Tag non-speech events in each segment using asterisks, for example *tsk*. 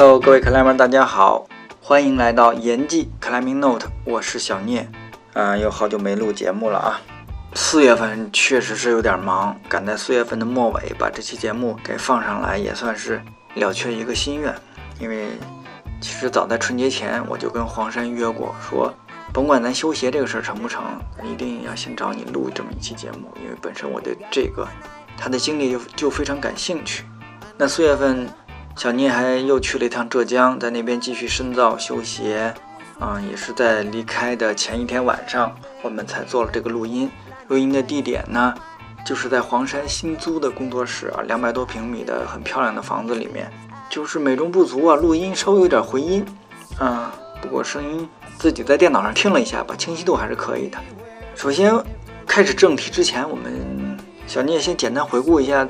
Hello，各位克莱们，大家好，欢迎来到严记 Climbing Note，我是小聂。啊，又好久没录节目了啊。四月份确实是有点忙，赶在四月份的末尾把这期节目给放上来，也算是了却一个心愿。因为其实早在春节前，我就跟黄山约过，说甭管咱修鞋这个事儿成不成，一定要先找你录这么一期节目，因为本身我对这个他的经历就就非常感兴趣。那四月份。小聂还又去了一趟浙江，在那边继续深造修鞋，啊，也是在离开的前一天晚上，我们才做了这个录音。录音的地点呢，就是在黄山新租的工作室啊，两百多平米的很漂亮的房子里面。就是美中不足啊，录音稍微有点回音，啊，不过声音自己在电脑上听了一下吧，清晰度还是可以的。首先开始正题之前，我们小聂先简单回顾一下。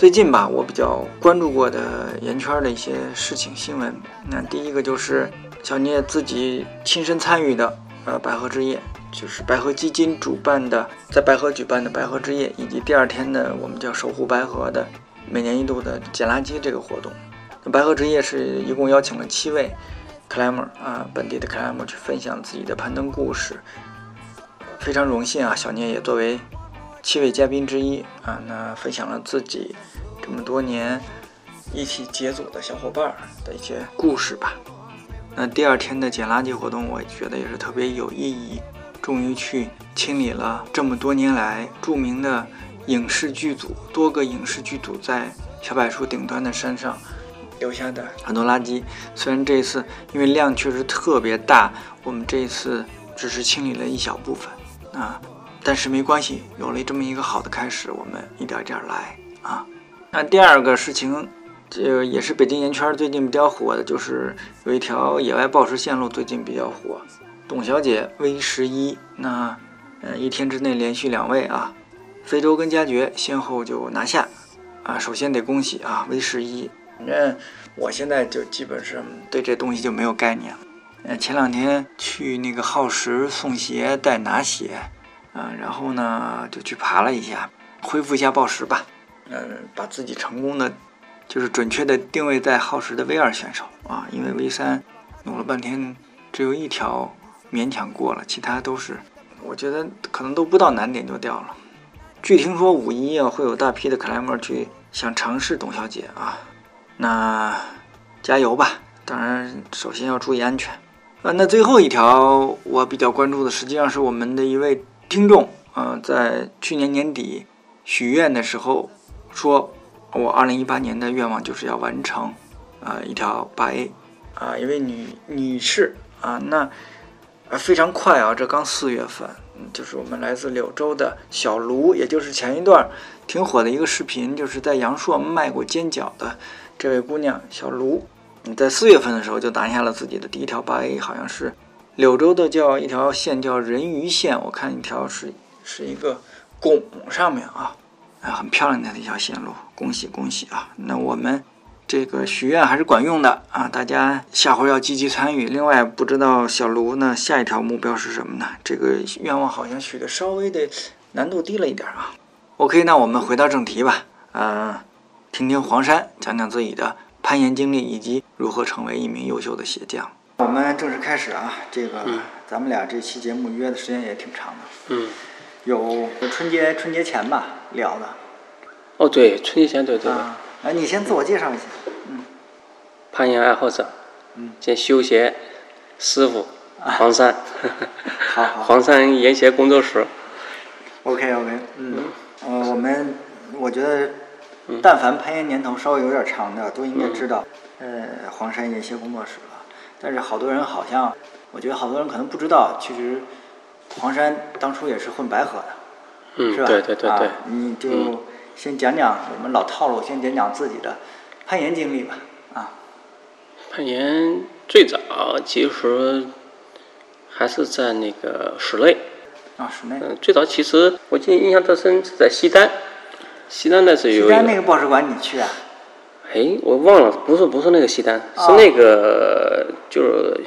最近吧，我比较关注过的岩圈的一些事情新闻。那第一个就是小聂自己亲身参与的，呃，白河之夜，就是白河基金主办的，在白河举办的白河之夜，以及第二天的我们叫守护白河的每年一度的捡垃圾这个活动。那白河之夜是一共邀请了七位 climber 啊，本地的 climber 去分享自己的攀登故事，非常荣幸啊，小聂也作为。七位嘉宾之一啊，那分享了自己这么多年一起结组的小伙伴的一些故事吧。那第二天的捡垃圾活动，我觉得也是特别有意义。终于去清理了这么多年来著名的影视剧组多个影视剧组在小柏树顶端的山上留下的很多垃圾。虽然这一次因为量确实特别大，我们这一次只是清理了一小部分啊。但是没关系，有了这么一个好的开始，我们一点一点来啊。那第二个事情，这也是北京岩圈最近比较火的，就是有一条野外暴食线路最近比较火，董小姐 V 十一，那呃一天之内连续两位啊，非洲跟加爵先后就拿下啊。首先得恭喜啊 V 十一，反正我现在就基本上对这东西就没有概念了。呃，前两天去那个耗时送鞋带拿鞋。嗯，然后呢，就去爬了一下，恢复一下报时吧。嗯，把自己成功的，就是准确的定位在耗时的 V 二选手啊，因为 V 三弄了半天，只有一条勉强过了，其他都是，我觉得可能都不到难点就掉了。据听说五一啊会有大批的克莱默去想尝试董小姐啊，那加油吧！当然，首先要注意安全。啊，那最后一条我比较关注的，实际上是我们的一位。听众啊，在去年年底许愿的时候说，我二零一八年的愿望就是要完成啊一条八 A 啊，一位女女士啊，那啊非常快啊，这刚四月份，就是我们来自柳州的小卢，也就是前一段挺火的一个视频，就是在阳朔卖过煎饺的这位姑娘小卢，你在四月份的时候就拿下了自己的第一条八 A，好像是。柳州的叫一条线叫人鱼线，我看一条是是一个拱上面啊，啊很漂亮的一条线路，恭喜恭喜啊！那我们这个许愿还是管用的啊，大家下回要积极参与。另外，不知道小卢呢下一条目标是什么呢？这个愿望好像许的稍微的难度低了一点啊。OK，那我们回到正题吧，嗯，听听黄山讲讲自己的攀岩经历以及如何成为一名优秀的鞋匠。我们正式开始啊！这个咱们俩这期节目约的时间也挺长的。嗯。有春节春节前吧聊的。哦，对，春节前对对。啊。哎，你先自我介绍一下。嗯。攀岩爱好者。嗯。兼修鞋师傅。黄山。好好。*laughs* 黄山岩鞋工作室。OK OK。嗯。呃，我们我觉得，但凡攀岩年头稍微有点长的，都应该知道，呃，黄山岩鞋工作室。但是好多人好像，我觉得好多人可能不知道，其实黄山当初也是混白河的，嗯是吧？对对对对。你就先讲讲我们老套路，先讲讲自己的攀岩经历吧。啊。攀岩最早其实还是在那个室内。啊，室内。嗯，最早其实我记得印象特深是在西单，西单那是有。西单那个报石馆你去啊？哎，我忘了，不是不是那个西单，是那个就是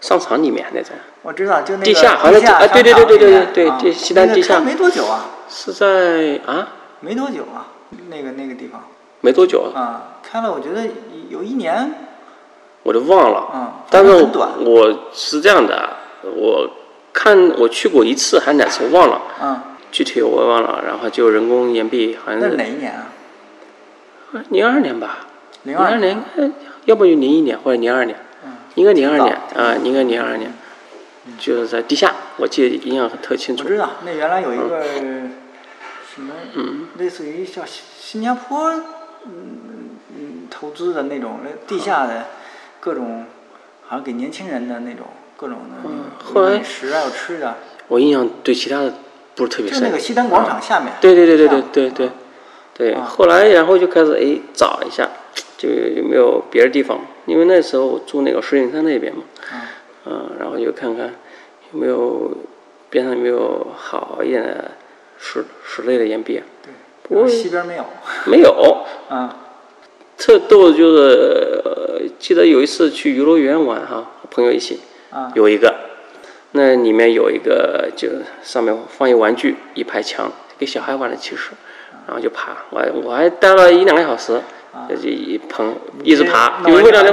商场里面那种。我知道，就那个地下，好像啊，对对对对对对对，西单地下。没多久啊。是在啊？没多久啊，那个那个地方。没多久啊。开了，我觉得有一年，我都忘了。嗯但是我是这样的，我看我去过一次还是哪次忘了，嗯，具体我也忘了。然后就人工岩壁，好像是哪一年啊？零二年吧，零二年，要不就零一年或者零二年，应该零二年啊，应该零二年，就是在地下，我记得印象特清楚。我知道，那原来有一个什么，类似于叫新新加坡，嗯嗯，投资的那种地下的各种，好像给年轻人的那种各种的嗯后来美食啊，有吃的，我印象对其他的不是特别深。就那个西单广场下面。对对对对对对对对，啊。后来然后就开始哎找一下，就有没有别的地方，因为那时候我住那个石景山那边嘛，啊。嗯，然后就看看有没有边上有没有好一点的石石类的岩壁啊，对，不过西边没有。没有，啊。特逗的就是、呃记得有一次去游乐园玩哈，和朋友一起，啊。有一个，那里面有一个就上面放一玩具，一排墙，给小孩玩的其实，然后就爬，我还我还待了一两个小时，就一朋一直爬，弄就为了那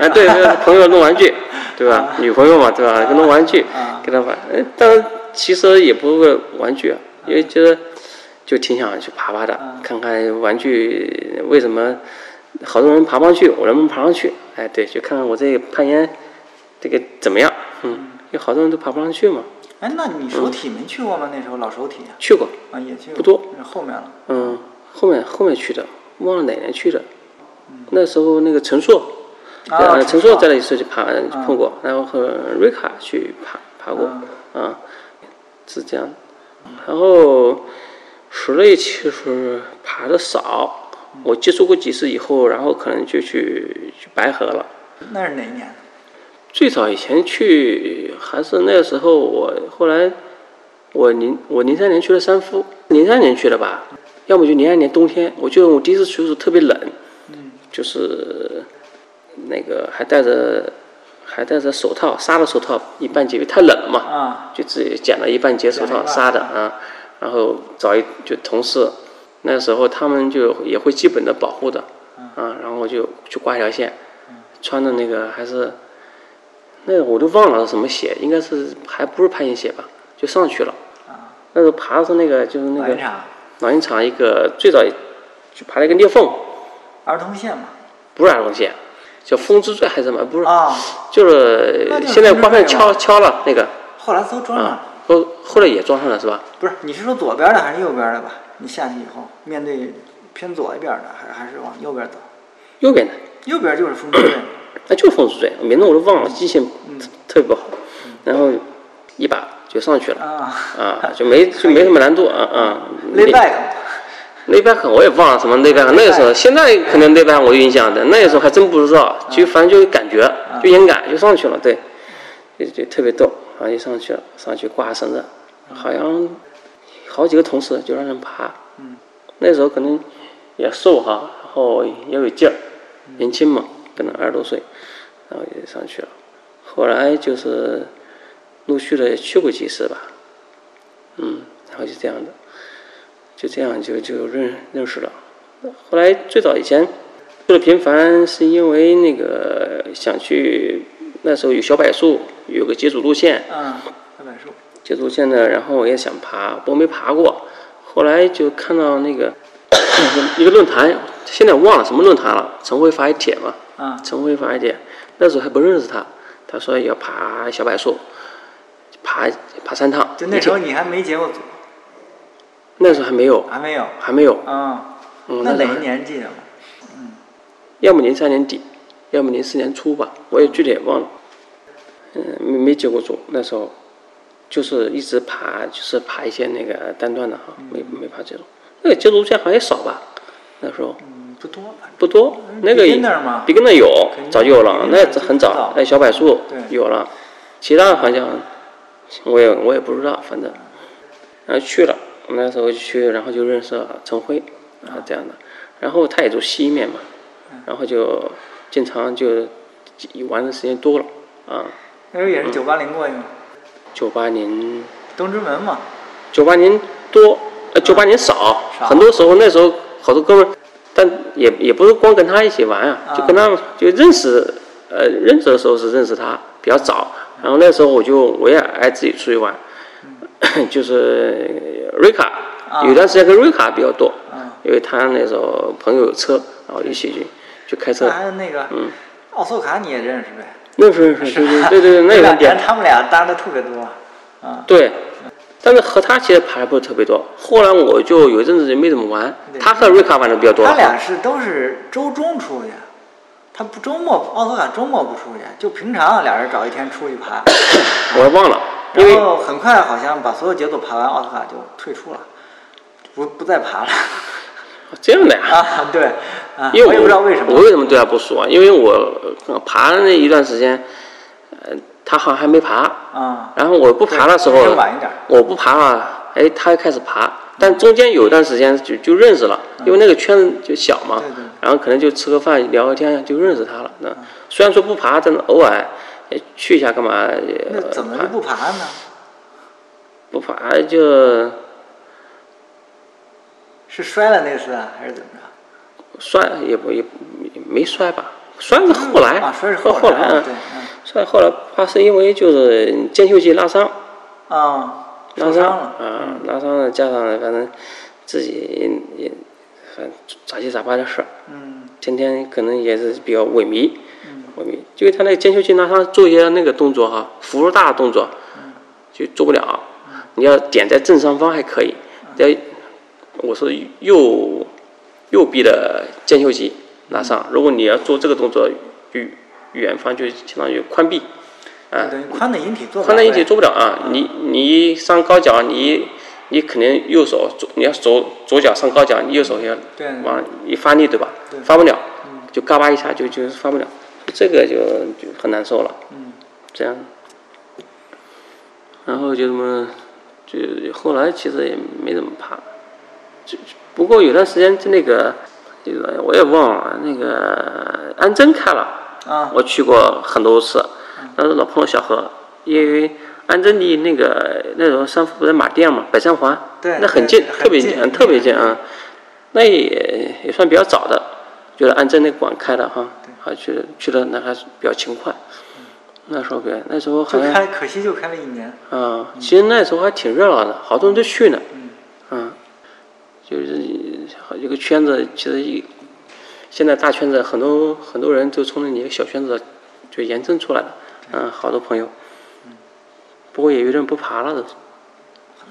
哎对对，朋友弄玩具，*laughs* 对吧啊？女朋友嘛，对吧？跟弄玩具啊，跟他玩，呃但是其实也不是玩具啊，因为觉得就挺想去爬爬的，啊看看玩具为什么好多人爬不上去，我能不能爬上去？哎，对，就看看我这个攀岩这个怎么样？嗯，有好多人都爬不上去嘛。哎，那你首体没去过吗？那时候老手体去过，啊，也去过，不多，是后面了。嗯，后面后面去的，忘了哪年去了。那时候那个陈硕，啊呃，陈硕在那一次去爬就碰过，然后和瑞卡去爬爬过，啊，是这样。然后石类其实爬的少，我接触过几次以后，然后可能就去去白河了。那是哪一年？最早以前去还是那个时候我，后来我零我零三年去了三夫，零三年去的吧，要么就零二年冬天。我记得我第一次去的时候特别冷，嗯。就是那个还戴着还戴着手套，纱的手套，一半截，因为太冷了嘛，啊。就自己剪了一半截手套，纱的啊，然后找一就同事，那时候他们就也会基本的保护的，啊，然后就去挂一条线，穿的那个还是那个我都忘了是什么鞋，应该是还不是攀岩鞋吧，就上去了。啊，那时候爬的是那个就是那个老鹰场一个最早就爬了一个裂缝，儿童线嘛。不是儿童线，叫风之坠还是什么？不是，啊，就是现在刮片风之坠敲敲了那个后来都装上了。啊，后后来也装上了是吧？不是，你是说左边的还是右边的吧？你下去以后，面对偏左一边的，还是还是往右边走？右边的，右边就是风之坠。*clears throat* 那就是风之坠，名字我都忘了，记性特别不好。然后一把就上去了。啊。啊，就没就没什么难度啊啊。，lay back，内拜克我也忘了什么内拜克，那个时候现在可能内拜我有印象的，那个时候还真不知道，就反正就有感觉，就眼感就上去了，对，就就特别逗，然后就上去了，上去挂绳子，好像好几个同事就让人爬，嗯，那时候可能也瘦哈，然后也有劲儿，年轻嘛，可能二十多岁，然后也上去了，后来就是陆续的去过几次吧，嗯，然后就这样的。就这样就就认认识了。后来最早以前去了频繁，是因为那个想去那时候有小柏树，有个接触路线，嗯，小柏树，接触路线呢，然后我也想爬，不过没爬过。后来就看到那个 *coughs* 一个论坛，现在忘了什么论坛了，陈辉发一帖嘛，啊陈辉发一帖，那时候还不认识他，他说要爬小柏树，爬爬三趟，就那时候你还没结过组，那时候还没有，还没有。还没有，啊，嗯，那哪一年记得吗？要么零三年底，要么零四年初吧，我也具体也忘了。嗯，没没结过组，那时候就是一直爬，就是爬一些那个单段的哈，没没爬这种。那个接触路线好像也少吧，那时候嗯，不多，不多。那个 beginner 嘛 beginner 有早就有了，那很早早，那小柏树有了，其他好像我也我也不知道，反正然后去了，那时候就去，然后就认识了陈辉啊这样的，然后他也住西面嘛，然后就经常就玩的时间多了啊，那时候也是九八零过去嘛，九八年东直门嘛。九八年多，呃九八年少，很多时候那时候好多哥们儿，但也也不是光跟他一起玩啊，啊就跟他就认识呃，认识的时候是认识他比较早，然后那时候我就我也爱自己出去玩，*coughs* 就是瑞卡，有段时间跟瑞卡比较多，因为他那时候朋友有车，然后一起去就开车。还有那个，嗯，奥索卡你也认识呗？认识认识，对对对对，那个点他们俩搭的特别多，啊。对，但是和他其实爬的不是特别多。后来我就有一阵子就没怎么玩，他和瑞卡玩的比较多。他俩是都是周中出去。他不周末，奥斯卡周末不出去，就平常俩人找一天出去爬。我忘了，然后很快好像把所有节奏爬完，奥斯卡就退出了，不不再爬了。这样的呀？啊，对，啊，因为我也不知道为什么。我为什么对他不熟啊？因为我爬那一段时间，呃，他好像还没爬。啊。然后我不爬的时候，我不爬了，哎，他开始爬。但中间有一段时间就就认识了，因为那个圈子就小嘛，然后可能就吃个饭聊个天就认识他了。那虽然说不爬，但是偶尔去一下干嘛？那怎么就不爬呢？不爬就，是摔了那次啊，还是怎么着？摔也不也没摔吧？摔是后来，啊，摔是后来啊，摔后来怕是因为就是肩袖肌拉伤。啊。拉伤了啊，拉伤了，加上反正自己也也反正杂七杂八的事儿，嗯，天天可能也是比较萎靡，嗯萎靡，就他那个肩袖肌拉伤，做一些那个动作哈，幅度大的动作，就做不了。你要点在正上方还可以，在我是右右臂的肩袖肌拉伤，如果你要做这个动作，远远方就相当于宽臂。啊，宽的引体做宽的引体做不了啊！你你上高脚，你你肯定右手左，你要左左脚上高脚，你右手要往一发力，对吧？发不了，就嘎巴一下就就发不了，这个就就很难受了。嗯，这样，然后就什么，就后来其实也没怎么爬，就不过有段时间就那个，这个我也忘了，那个安贞开了，啊，我去过很多次。但是老碰到小何，因为安贞离那个那时候三福不在马甸嘛，北三环，那很近，特别近，特别近啊。那也也算比较早的，就是安贞那馆开的哈，啊去去的那还是比较勤快。那时候别那时候好像开，可惜就开了一年。啊，其实那时候还挺热闹的，好多人都去呢。嗯，就是一个圈子，其实一现在大圈子很多很多人就从那一个小圈子就延伸出来了。嗯，好多朋友，不过也有人不爬了都，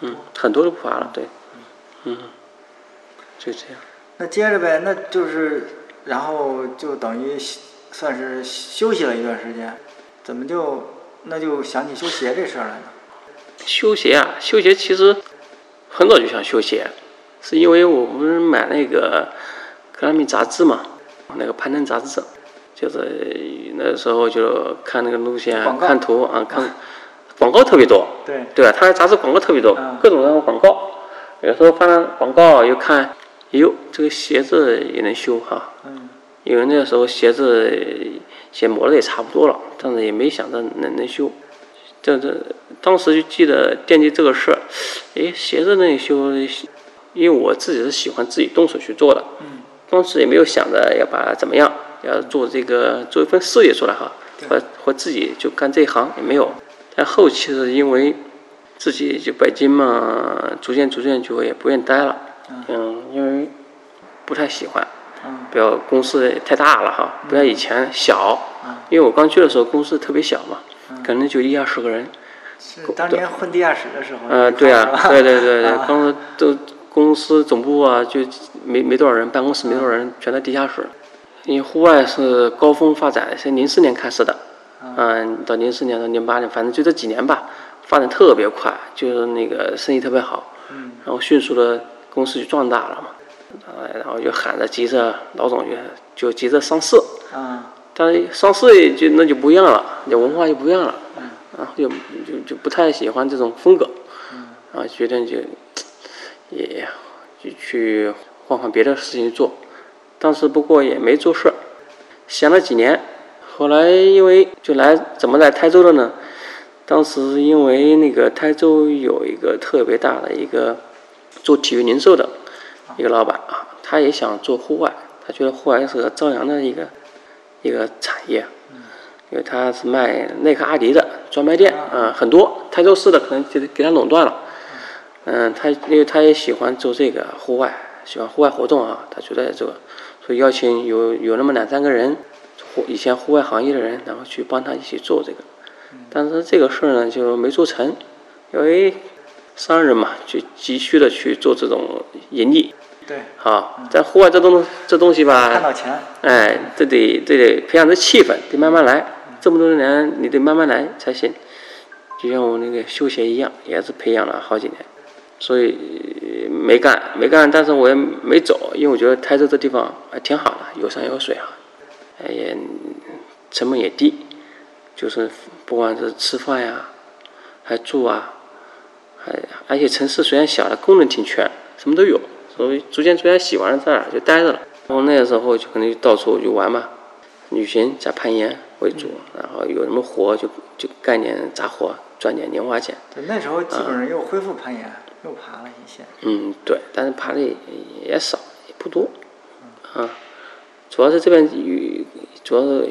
嗯，很多都不爬了，对，嗯，就这样。那接着呗，那就是，然后就等于算是休息了一段时间，怎么就那就想起修鞋这事儿来了？修鞋啊，修鞋其实很早就想修鞋，是因为我不是买那个《格拉米》杂志嘛，那个攀登杂志。就是那时候就看那个路线，看图啊，看广告特别多，对对吧？他杂志广告特别多，各种各样的广告。有时候翻广告又看，哟，这个鞋子也能修哈。嗯。因为那个时候鞋子鞋磨的也差不多了，但是也没想到能能修。这这当时就记得惦记这个事儿，哎，鞋子能修，因为我自己是喜欢自己动手去做的。嗯。当时也没有想着要把怎么样。要做这个做一份事业出来哈，或或自己就干这一行也没有。但后期是因为自己就北京嘛，逐渐逐渐就也不愿待了。嗯，因为不太喜欢，不要公司太大了哈，不像以前小。因为我刚去的时候公司特别小嘛，可能就一二十个人。是当年混地下室的时候。嗯，对啊，对对对 *laughs* 对，当时都公司总部啊，就没没多少人，办公室没多少人，全在地下室。因为户外是高峰发展，是零四年开始的，嗯，到零四年到零八年，反正就这几年吧，发展特别快，就是那个生意特别好，嗯，然后迅速的公司就壮大了嘛，然后就喊着急着老总就就急着上市，啊，但是上市就那就不一样了，那文化就不一样了，嗯，然后就就就不太喜欢这种风格，嗯，然后决定就也就去换换别的事情做。当时不过也没做事儿，闲了几年，后来因为就来怎么来台州的呢？当时因为那个台州有一个特别大的一个做体育零售的一个老板啊，他也想做户外，他觉得户外是个朝阳的一个一个产业，因为他是卖耐克、阿迪的专卖店啊，很多台州市的可能就给他垄断了。嗯，他因为他也喜欢做这个户外，喜欢户外活动啊，他觉得这个，所以邀请有有那么两三个人，户以前户外行业的人，然后去帮他一起做这个。但是这个事儿呢就没做成，因为商人嘛，就急需的去做这种盈利。对，好，在户外这东这东西吧，看到钱，哎，这得这得培养这气氛，得慢慢来。这么多年，你得慢慢来才行。就像我那个修鞋一样，也是培养了好几年，所以没干没干，但是我也没走，因为我觉得台州这地方还挺好的，有山有水啊，哎也成本也低，就是不管是吃饭呀，还住啊，还而且城市虽然小，的功能挺全，什么都有。所以逐渐逐渐喜欢上这儿，就待着了。然后那个时候就可能就到处就玩嘛，旅行加攀岩为主，然后有什么活就就干点杂活，赚点零花钱。对，那时候基本上又恢复攀岩，又爬了一些。嗯，对，但是爬的也少，也不多。啊，主要是这边有，主要是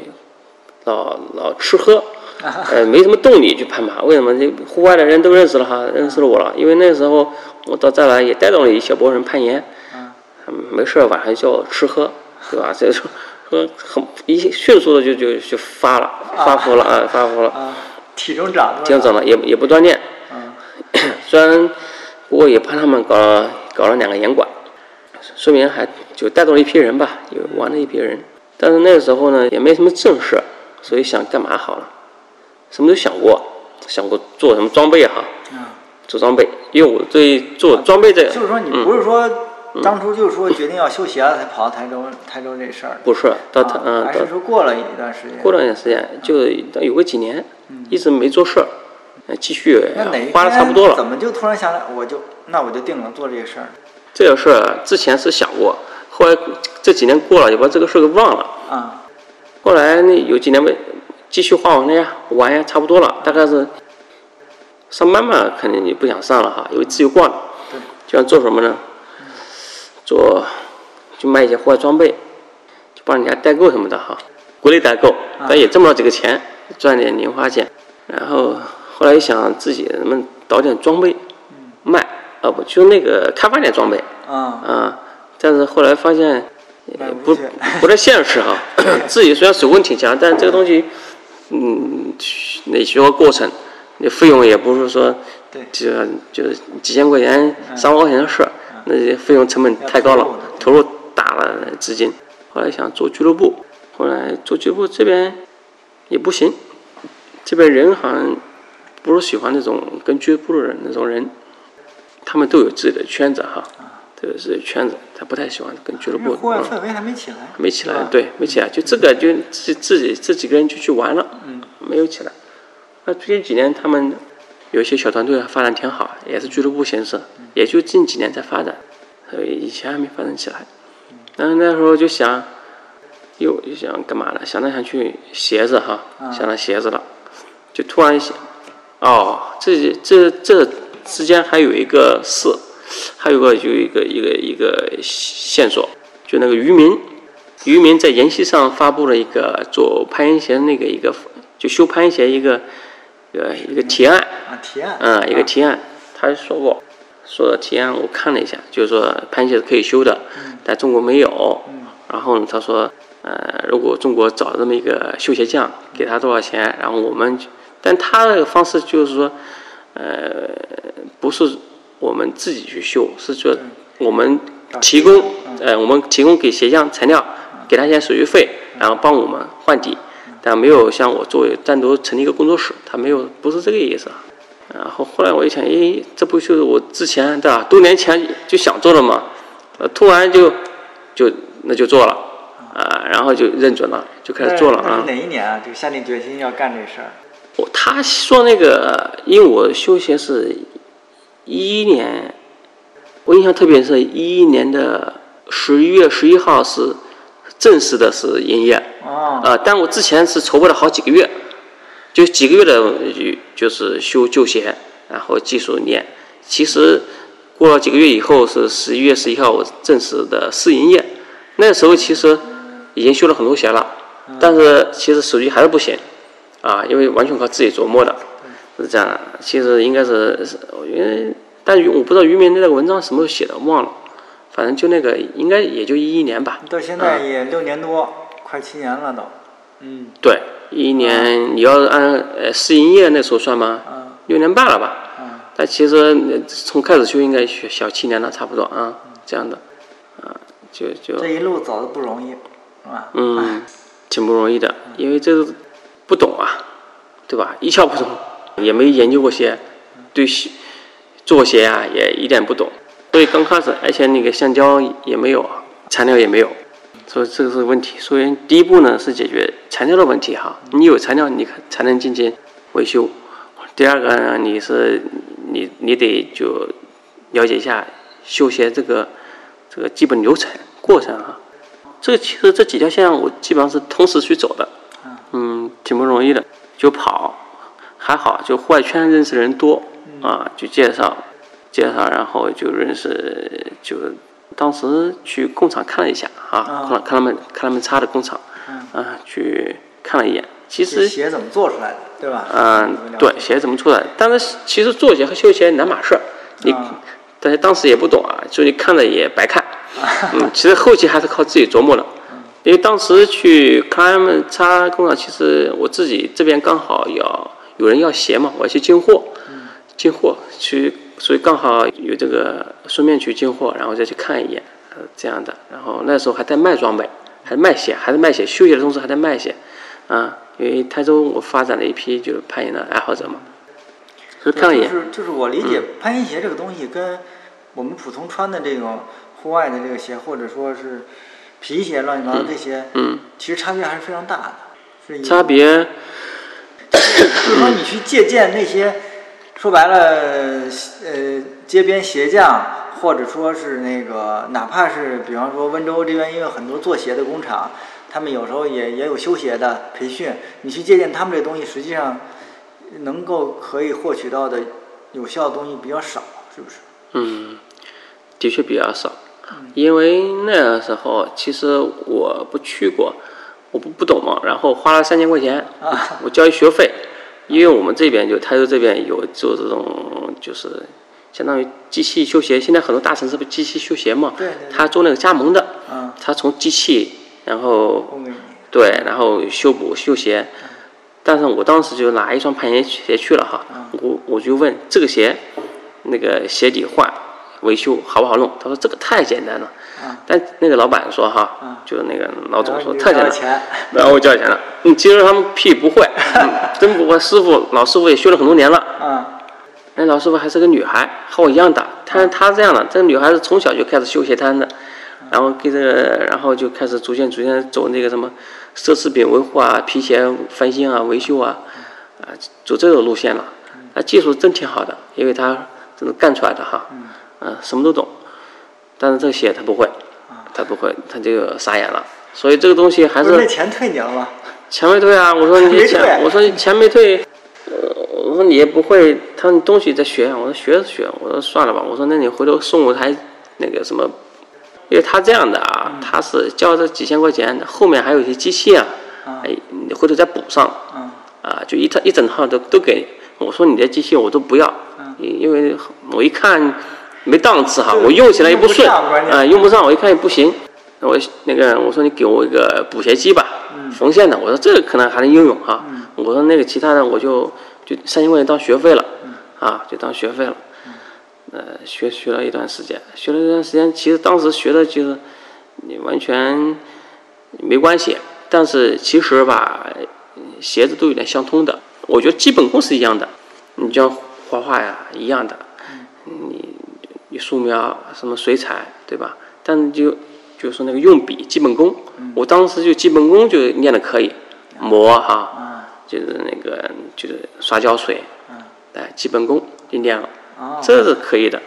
老老吃喝，呃，没什么动力去攀爬。为什么？这户外的人都认识了哈，认识了我了，因为那时候。我到这来也带动了一小波人攀岩，嗯，没事晚上叫吃喝，对吧？*laughs* 这说说很一迅速的就就就发了，发福了啊，发福了，体重长了，体重长了，也也不锻炼，嗯，*coughs* 虽然不过也帮他们搞了搞了两个严管，说明还就带动了一批人吧，有玩了一批人，但是那个时候呢也没什么正事，所以想干嘛好了，什么都想过，想过做什么装备哈。做装备，因为我对做装备这个，就是说你不是说当初就是说决定要修鞋了才跑到台州台州这事儿，不是到台嗯，还是说过了一段时间，过了一段时间就有个几年，一直没做事儿，继续花了差不多了。怎么就突然想来，我就那我就定了做这个事儿？这个事儿之前是想过，后来这几年过了，也把这个事儿给忘了。啊，后来那有几年没继续花完了呀，玩呀，差不多了，大概是。上班嘛，肯定你不想上了哈，因为自由惯了。对。就想做什么呢？做，就卖一些户外装备，就帮人家代购什么的哈。国内代购，但也挣不到几个钱，赚点零花钱。然后后来一想，自己能不能搞点装备卖？啊不，就那个开发点装备。啊。啊，但是后来发现，不不太现实哈。*laughs* 自己虽然手工挺强，但这个东西，嗯，那需要过程。那费用也不是说，就就几千块钱、三万块钱的事儿，那些费用成本太高了，投入大了资金。后来想做俱乐部，后来做俱乐部这边也不行，这边人好像不是喜欢那种跟俱乐部的人那种人，他们都有自己的圈子哈，都有自己的圈子，他不太喜欢跟俱乐部。户外氛围还没起来。没起来，对，没起来，就这个就自自己这几个人就去玩了，没有起来。那最近几年，他们有些小团队发展挺好，也是俱乐部形式，也就近几年才发展，所以以前还没发展起来。但是那时候就想，又想干嘛呢？想来想去，鞋子哈，想到鞋子了，就突然想，哦，这这这之间还有一个事，还有个有一个一个一个线索，就那个渔民，渔民在研习上发布了一个做攀岩鞋那个一个，就修攀岩鞋一个。一个一个提案啊，提案，嗯，一个提案，他说过，说提案我看了一下，就是说攀鞋是可以修的，但中国没有。然后呢，他说，呃，如果中国找这么一个修鞋匠，给他多少钱，然后我们，但他的方式就是说，呃，不是我们自己去修，是说我们提供，呃，我们提供给鞋匠材料，给他一些手续费，然后帮我们换底。但没有像我作为单独成立一个工作室，他没有，不是这个意思。然后后来我一想，诶，这不就是我之前对吧？多年前就想做的嘛，呃，突然就就那就做了，啊，然后就认准了，就开始做了啊。哪一年啊？就下定决心要干这事儿？我他说那个，因为我休学是一一年，我印象特别是一一年的十一月十一号是。正式的是营业啊，但我之前是筹备了好几个月，就几个月的就就是修旧鞋，然后技术练。其实过了几个月以后是十一月十一号我正式的试营业，那时候其实已经修了很多鞋了，但是其实手机还是不行，啊，因为完全靠自己琢磨的，是这样的。其实应该是是，因为但我不知道于明那个文章什么时候写的，忘了。反正就那个，应该也就一一年吧。到现在也六年多，快七年了都。嗯。对，一年你要按呃试营业那时候算吗？嗯。六年半了吧？嗯。但其实从开始修应该小小七年了，差不多啊，这样的，啊，就就。这一路走的不容易，是吧？嗯，*laughs* 挺不容易的，因为这个不懂啊，对吧？一窍不通，也没研究过鞋，对鞋做鞋啊也一点不懂。所以刚开始，而且那个橡胶也没有，材料也没有，所以这个是问题。所以第一步呢是解决材料的问题哈，你有材料，你才能进行维修。第二个呢，你是你你得就了解一下修鞋这个这个基本流程过程哈。这个其实这几条线我基本上是同时去走的，嗯，挺不容易的。就跑还好，就户外圈认识的人多啊，就介绍。介绍，然后就认识，就当时去工厂看了一下啊，看看他们看他们擦的工厂，啊，去看了一眼。其实鞋怎么做出来的，对吧？嗯，对，鞋怎么出来？但是其实做鞋和修鞋两码事儿，你但是当时也不懂啊，所以你看着也白看。*laughs* 嗯，其实后期还是靠自己琢磨的，因为当时去看他们擦工厂，其实我自己这边刚好要有人要鞋嘛，我要去进货，进货去。所以刚好有这个顺便去进货，然后再去看一眼，呃，这样的。然后那时候还在卖装备，还卖鞋，还在卖鞋，休息的同时还在卖鞋，啊，因为台州我发展了一批就是攀岩的爱好者嘛。是看一眼。就是就是我理解攀岩鞋这个东西跟我们普通穿的这种户外的这个鞋，或者说是皮鞋乱七八糟这些，嗯，其实差别还是非常大的。是差别。就是说你去借鉴那些。说白了，呃，街边鞋匠，或者说是那个，哪怕是比方说温州这边，因为很多做鞋的工厂，他们有时候也也有修鞋的培训。你去借鉴他们这东西，实际上能够可以获取到的有效的东西比较少，是不是？嗯，的确比较少，因为那时候其实我不去过，我不不懂嘛，然后花了三千块钱，我交一学费。因为我们这边就台州这边有做这种，就是相当于机器修鞋。现在很多大城市不机器修鞋嘛？对。他做那个加盟的。嗯。他从机器，然后对，然后修补修鞋。但是我当时就拿一双攀岩鞋去了哈，我我就问这个鞋，那个鞋底换维修好不好弄？他说这个太简单了。但那个老板说哈，就是那个老总说太简单，然后我交钱了。嗯，其实他们屁不会，*laughs* 真不会。师傅老师傅也修了很多年了。嗯，那老师傅还是个女孩，和我一样大。他他这样的，这个女孩子从小就开始修鞋摊的，然后跟这个，然后就开始逐渐逐渐走那个什么奢侈品维护啊、皮鞋翻新啊、维修啊，啊，走这种路线了。那技术真挺好的，因为他真的干出来的哈，嗯，什么都懂。但是这个鞋他不会，他不会，他就傻眼了。所以这个东西还是那钱退你了吗？钱没退啊！我说你钱，我说你钱没退，呃，我说你也不会，他说你东西在学，我说学是学，我说算了吧，我说那你回头送我台那个什么，因为他这样的啊，他是交这几千块钱，后面还有一些机器啊，哎，你回头再补上，啊，就一套一整套都都给你，我说你的机器我都不要，因为我一看。没档次哈，我用起来也不顺，啊，用不上，我一看也不行。我那个我说你给我一个补鞋机吧，缝线的。我说这个可能还能应用哈。我说那个其他的我就就三千块钱当学费了，啊，就当学费了。呃，学学了一段时间，学了一段时间，其实当时学的就是你完全没关系，但是其实吧，鞋子都有点相通的。我觉得基本功是一样的，你像画画呀一样的，你。你素描什么水彩对吧？但就就是那个用笔基本功，我当时就基本功就练的可以，磨哈，就是那个就是刷胶水，哎，基本功就练了，这是可以的。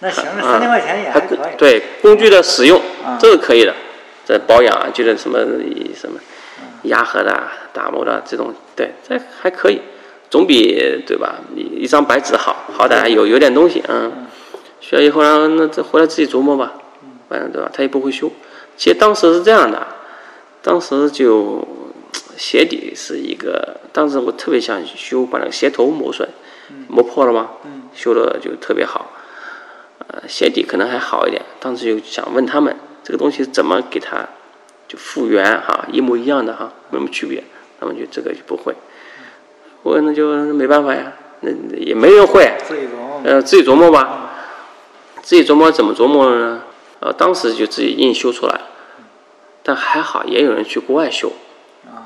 那行，三千块钱也还可以。对工具的使用，这是可以的。这保养就是什么什么压合的、打磨的这种，对，这还可以，总比对吧？一一张白纸好，好歹有有点东西，嗯。学了以后，然后，那这回来自己琢磨吧，反正对吧？他也不会修。其实当时是这样的，当时就 *tsk* 鞋底是一个，当时我特别想修，把那个鞋头磨损，磨破了嘛，修的就特别好。呃，鞋底可能还好一点，当时就想问他们，这个东西怎么给它就复原哈，一模一样的哈，没什么区别？他们就这个就不会。我那就没办法呀，那也没人会，自己琢磨。呃，自己琢磨吧，自己琢磨怎么琢磨的呢？呃，当时就自己硬修出来，但还好也有人去国外修，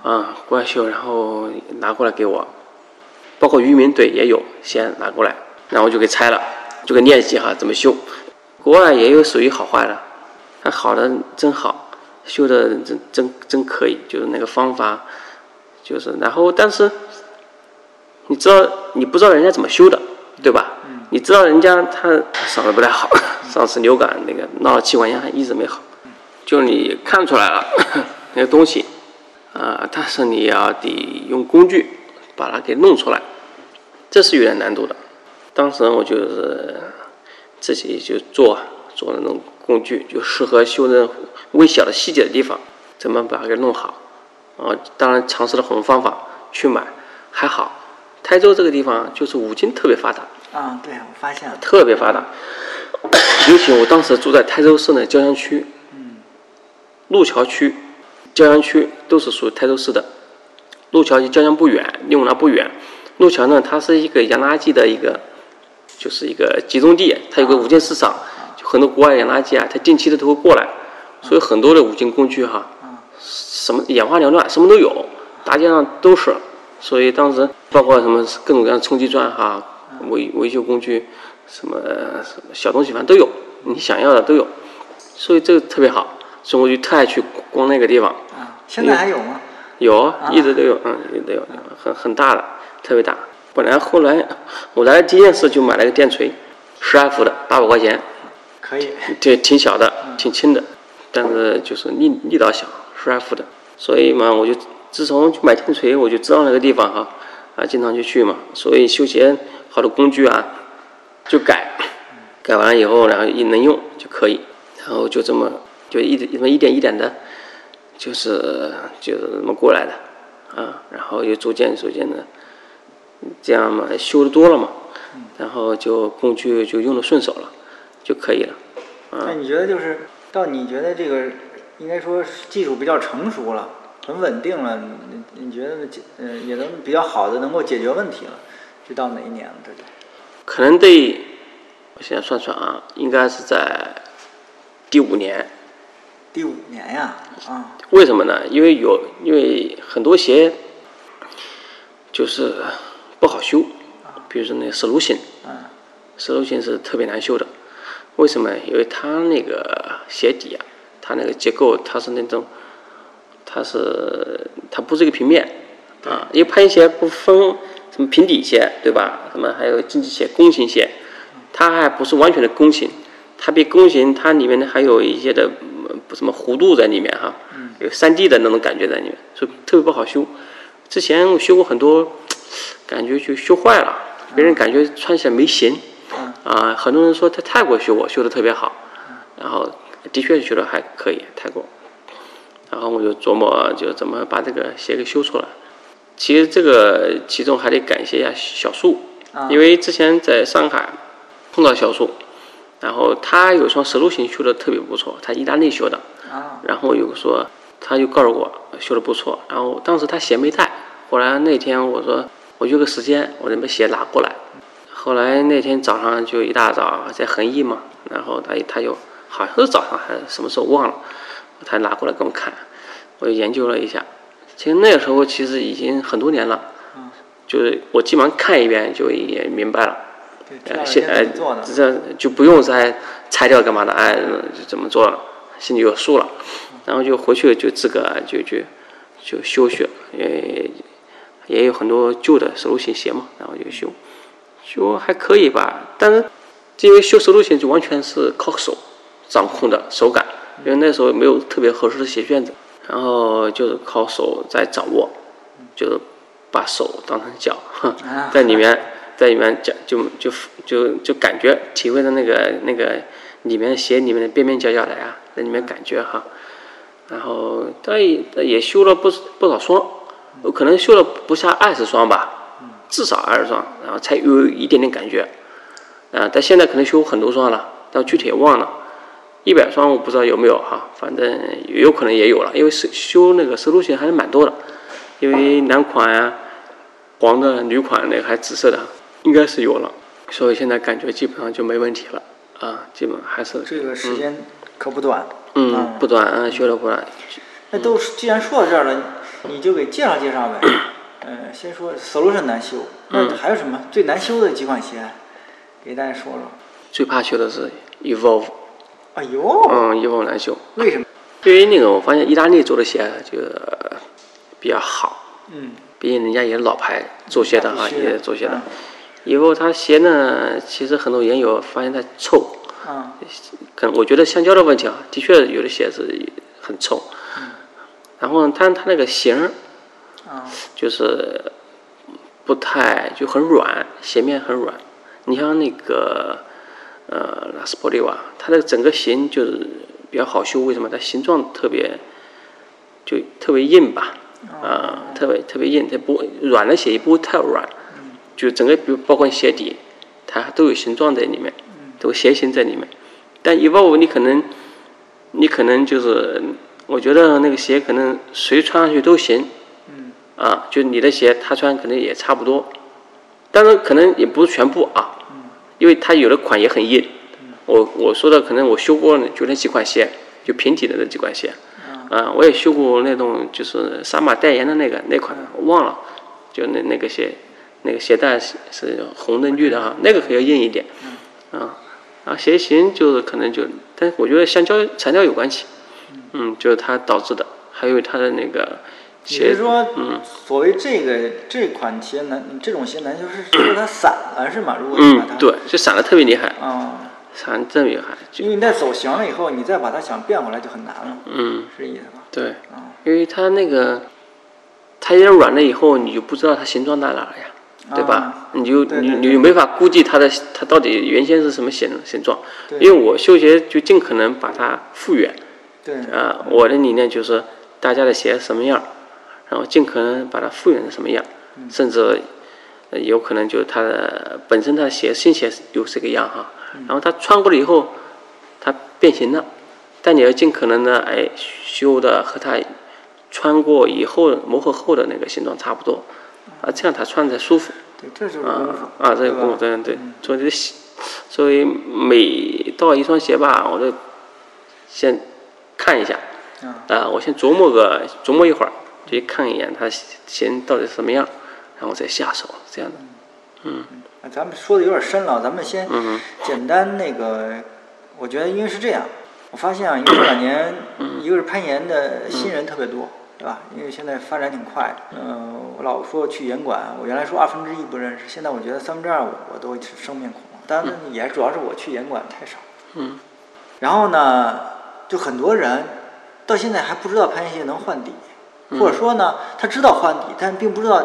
啊，国外修，然后拿过来给我，包括渔民队也有先拿过来，然后就给拆了，就给练习哈怎么修。国外也有属于好坏的，他好的真好，修的真真真可以，就是那个方法，就是然后但是，你知道你不知道人家怎么修的，对吧？你知道人家他嗓子不太好，*laughs* 上次流感那个闹了气管炎，还一直没好。就你看出来了 *laughs* 那个东西，啊，但是你要得用工具把它给弄出来，这是有点难度的。当时我就是自己就做做那种工具，就适合修那种微小的细节的地方，怎么把它给弄好。啊，当然尝试了很多方法去买，还好。台州这个地方就是五金特别发达。啊，对，我发现了，特别发达，尤其我当时住在台州市的椒江区，嗯，路桥区、椒江区都是属于台州市的。路桥离椒江不远，离我那不远。路桥呢，它是一个洋垃圾的一个，就是一个集中地，它有个五金市场，就很多国外洋垃圾啊，它定期的都会过来，所以很多的五金工具哈，什么眼花缭乱，什么都有，大街上都是。所以当时包括什么各种各样的冲击钻哈。维维修工具，什么什么小东西，反正都有，你想要的都有，所以这个特别好，所以我就特爱去逛那个地方。啊，现在还有吗？有，一直都有，嗯，一直都有，很很大的，特别大。本来后来我来第一件事就买了个电锤，十二伏的，八百块钱。可以。对，挺小的，挺轻的，但是就是力力道小，十二伏的，所以嘛，我就自从买电锤，我就知道那个地方哈，啊，经常就去嘛，所以修鞋。好的工具啊，就改，改完了以后，然后一能用就可以，然后就这么就一这么一点一点的，就是就是这么过来的啊，然后又逐渐逐渐的，这样嘛修的多了嘛，然后就工具就用的顺手了，就可以了。那你觉得就是到你觉得这个应该说技术比较成熟了，很稳定了，你你觉得嗯也能比较好的能够解决问题了？这到哪一年了？这就可能得，我现在算算啊，应该是在第五年。第五年呀，啊？为什么呢？因为有，因为很多鞋就是不好修，比如说那个石路型，石路型是特别难修的。为什么？因为它那个鞋底啊，它那个结构它是那种，它是它不是一个平面啊，因为攀岩鞋不分。什么平底鞋，对吧？什么还有竞技鞋、弓形鞋，它还不是完全的弓形，它比弓形它里面呢还有一些的不什么弧度在里面哈，有三 D 的那种感觉在里面，所以特别不好修。之前我修过很多，感觉就修坏了，别人感觉穿起来没型，啊，很多人说在泰国修我修的特别好，然后的确修的还可以泰国，然后我就琢磨就怎么把这个鞋给修出来。其实这个其中还得感谢一下小树，因为之前在上海碰到小树，然后他有双蛇路型修的特别不错，他意大利修的，然后有说他就告诉我修的不错，然后当时他鞋没带，后来那天我说我约个时间，我能把鞋拿过来，后来那天早上就一大早在恒毅嘛，然后他他就好像是早上还是什么时候忘了，他拿过来给我看，我就研究了一下。其实那个时候其实已经很多年了，就是我基本上看一遍就也明白了，现哎这就不用再拆掉干嘛的，哎就怎么做了，心里有数了，然后就回去就自个就就就修学，也也有很多旧的手路型鞋嘛，然后就修，修还可以吧，但是因为修手路型就完全是靠手掌控的手感，因为那时候没有特别合适的鞋楦子。然后就是靠手在掌握，就是把手当成脚，*laughs* 在里面在里面脚就就就就感觉体会的那个那个里面鞋里面的边边角角的呀，在里面感觉哈。然后他也也修了不不少双，我可能修了不下二十双吧，至少二十双，然后才有一点点感觉。啊，但现在可能修很多双了，但具体也忘了。一百双我不知道有没有哈，反正有可能也有了，因为修修那个收路鞋还是蛮多的，因为男款啊，黄的、女款的还紫色的，应该是有了，所以现在感觉基本上就没问题了啊，基本还是这个时间可不短。嗯，不短啊，修的不短。那都既然说到这儿了，你就给介绍介绍呗。嗯，先说 Solution 难修，那还有什么最难修的几款鞋？给大家说说。最怕修的是 Evolve。哎呦。嗯，Evolve 难修。为什么？因为那个我发现意大利做的鞋就比较好。嗯。毕竟人家也是老牌做鞋的哈，也做鞋的。Evolve 它鞋呢，其实很多研友发现它臭。啊。可能我觉得橡胶的问题啊，的确有的鞋子很臭。嗯。然后它它那个型儿。啊。就是不太就很软，鞋面很软。你像那个呃拉斯波利瓦，它的整个形就是比较好修，为什么？它形状特别就特别硬吧，啊，特别特别硬，它不软的鞋也不会太软，就整个比如包括鞋底，它都有形状在里面，都有鞋型在里面。但一万五你可能你可能就是我觉得那个鞋可能谁穿上去都行，啊，就你的鞋他穿可能也差不多，当然可能也不是全部啊。因为它有的款也很硬，我我说的可能我修过就那几款鞋，就平底的那几款鞋，啊，我也修过那种就是杀马代言的那个那款，我忘了，就那那个鞋，那个鞋带是是红的绿的哈，那个可要硬一点，啊，啊鞋型就是可能就，但我觉得橡胶材料有关系，嗯，就是它导致的，还有它的那个。你是说，所谓这个这款鞋难，这种鞋难修是说它散了是吗？如果嗯，对，就散的特别厉害。啊，散特别厉害。因为你在走形了以后，你再把它想变回来就很难了。嗯，是这意思吧？对。啊，因为它那个，它一软了以后，你就不知道它形状在哪了呀，对吧？你就你你没法估计它的它到底原先是什么形形状。因为我修鞋就尽可能把它复原。对。啊，我的理念就是大家的鞋什么样。然后尽可能把它复原成什么样，甚至有可能就是它的本身它的鞋新鞋又是个样哈，然后它穿过了以后，它变形了，但你要尽可能的哎修的和它穿过以后磨合后的那个形状差不多，啊这样它穿才舒服。对，这是啊啊这个功夫对对，所以鞋所以每到一双鞋吧，我都先看一下，啊我先琢磨个琢磨一会儿。去看一眼它鞋到底是什么样，然后再下手，这样的。嗯。咱们说的有点深了，咱们先简单那个。我觉得因为是这样，我发现啊，因为这两年，一个是攀岩的新人特别多，对吧？因为现在发展挺快。嗯，我老说去岩馆，我原来说二分之一不认识，现在我觉得三分之二我都生面孔。当然也主要是我去岩馆太少。嗯。然后呢，就很多人到现在还不知道攀岩鞋能换底。或者说呢，他知道换底，但并不知道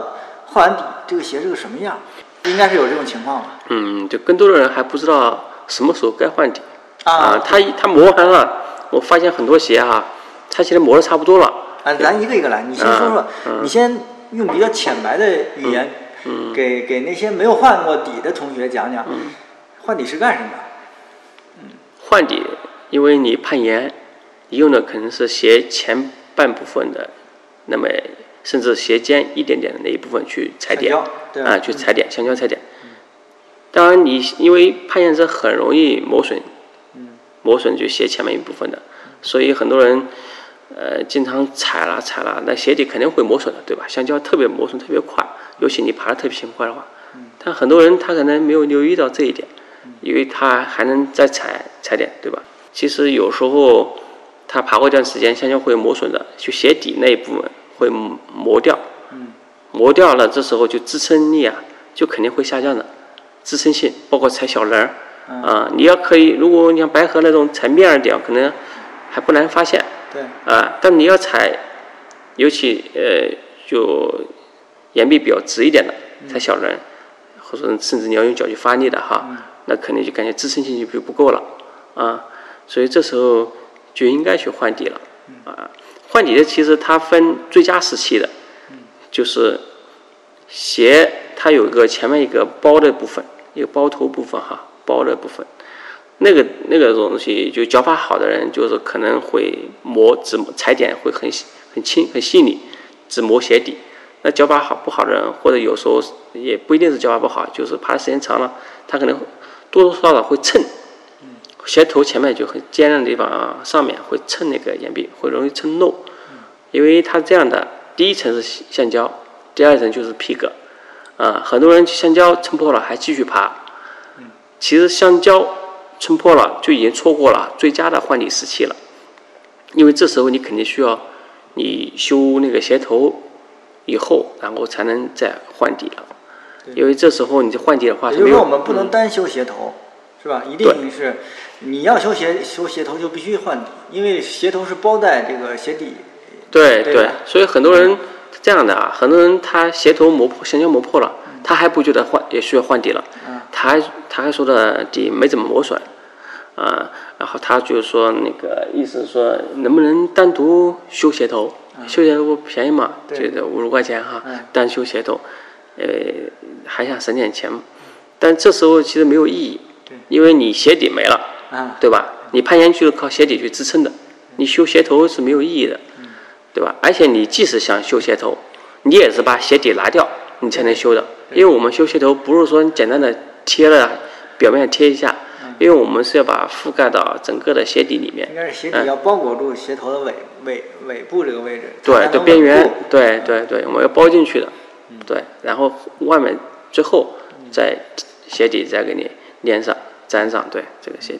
换完底这个鞋是个什么样，应该是有这种情况吧？嗯，就更多的人还不知道什么时候该换底啊。他他磨完了，我发现很多鞋哈，他其实磨的差不多了。啊，咱一个一个来，你先说说，你先用比较浅白的语言，给给那些没有换过底的同学讲讲，换底是干什么？嗯，换底，因为你攀岩，你用的可能是鞋前半部分的。那么，甚至鞋尖一点点的那一部分去踩点，啊，去踩点，橡胶踩点。当然，你因为攀岩者很容易磨损，磨损就鞋前面一部分的，所以很多人，呃，经常踩了踩了，那鞋底肯定会磨损的，对吧？橡胶特别磨损特别快，尤其你爬的特别勤快的话。但很多人他可能没有留意到这一点，因为他还能再踩踩点，对吧？其实有时候。他爬过一段时间，橡胶会磨损的，就鞋底那一部分会磨掉，磨掉了，这时候就支撑力啊，就肯定会下降的，支撑性包括踩小人儿啊，你要可以，如果你像白河那种踩面儿点，可能还不难发现，对。啊，但你要踩，尤其呃就岩壁比较直一点的踩小人，或者甚至你要用脚去发力的哈，那肯定就感觉支撑性就不够了啊，所以这时候。就应该去换底了，啊，换底的其实它分最佳时期的，就是鞋它有一个前面一个包的部分，一个包头部分哈，包的部分，那个那个东西就脚法好的人，就是可能会磨只裁剪会很很轻很细腻，只磨鞋底。那脚法好不好的人，或者有时候也不一定是脚法不好，就是爬的时间长了，他可能多多少少会蹭。鞋头前面就很尖的地方啊，上面会蹭那个岩壁，会容易蹭漏。因为它这样的，第一层是橡胶，第二层就是皮革。啊，很多人橡胶蹭破了还继续爬。其实橡胶蹭破了就已经错过了最佳的换底时期了，因为这时候你肯定需要你修那个鞋头以后，然后才能再换底了。因为这时候你换底的话，也就是说我们不能单修鞋头，是吧？一定是你要修鞋修鞋头就必须换底，因为鞋头是包在这个鞋底。对对，所以很多人这样的啊，很多人他鞋头磨破，橡胶磨破了，他还不觉得换也需要换底了，他还他还说的底没怎么磨损，啊，然后他就说那个意思说能不能单独修鞋头，修鞋头不便宜嘛，就五十块钱哈，单修鞋头，呃，还想省点钱，但这时候其实没有意义，因为你鞋底没了，啊对吧？你攀岩就是靠鞋底去支撑的，你修鞋头是没有意义的。对吧？而且你即使想修鞋头，你也是把鞋底拿掉，你才能修的。因为我们修鞋头不是说简单的贴了表面贴一下，因为我们是要把覆盖到整个的鞋底里面。应该是鞋底要包裹住鞋头的尾尾尾部这个位置。对，对边缘，对对对，我们要包进去的。对，然后外面最后再鞋底再给你粘上粘上，对，这个鞋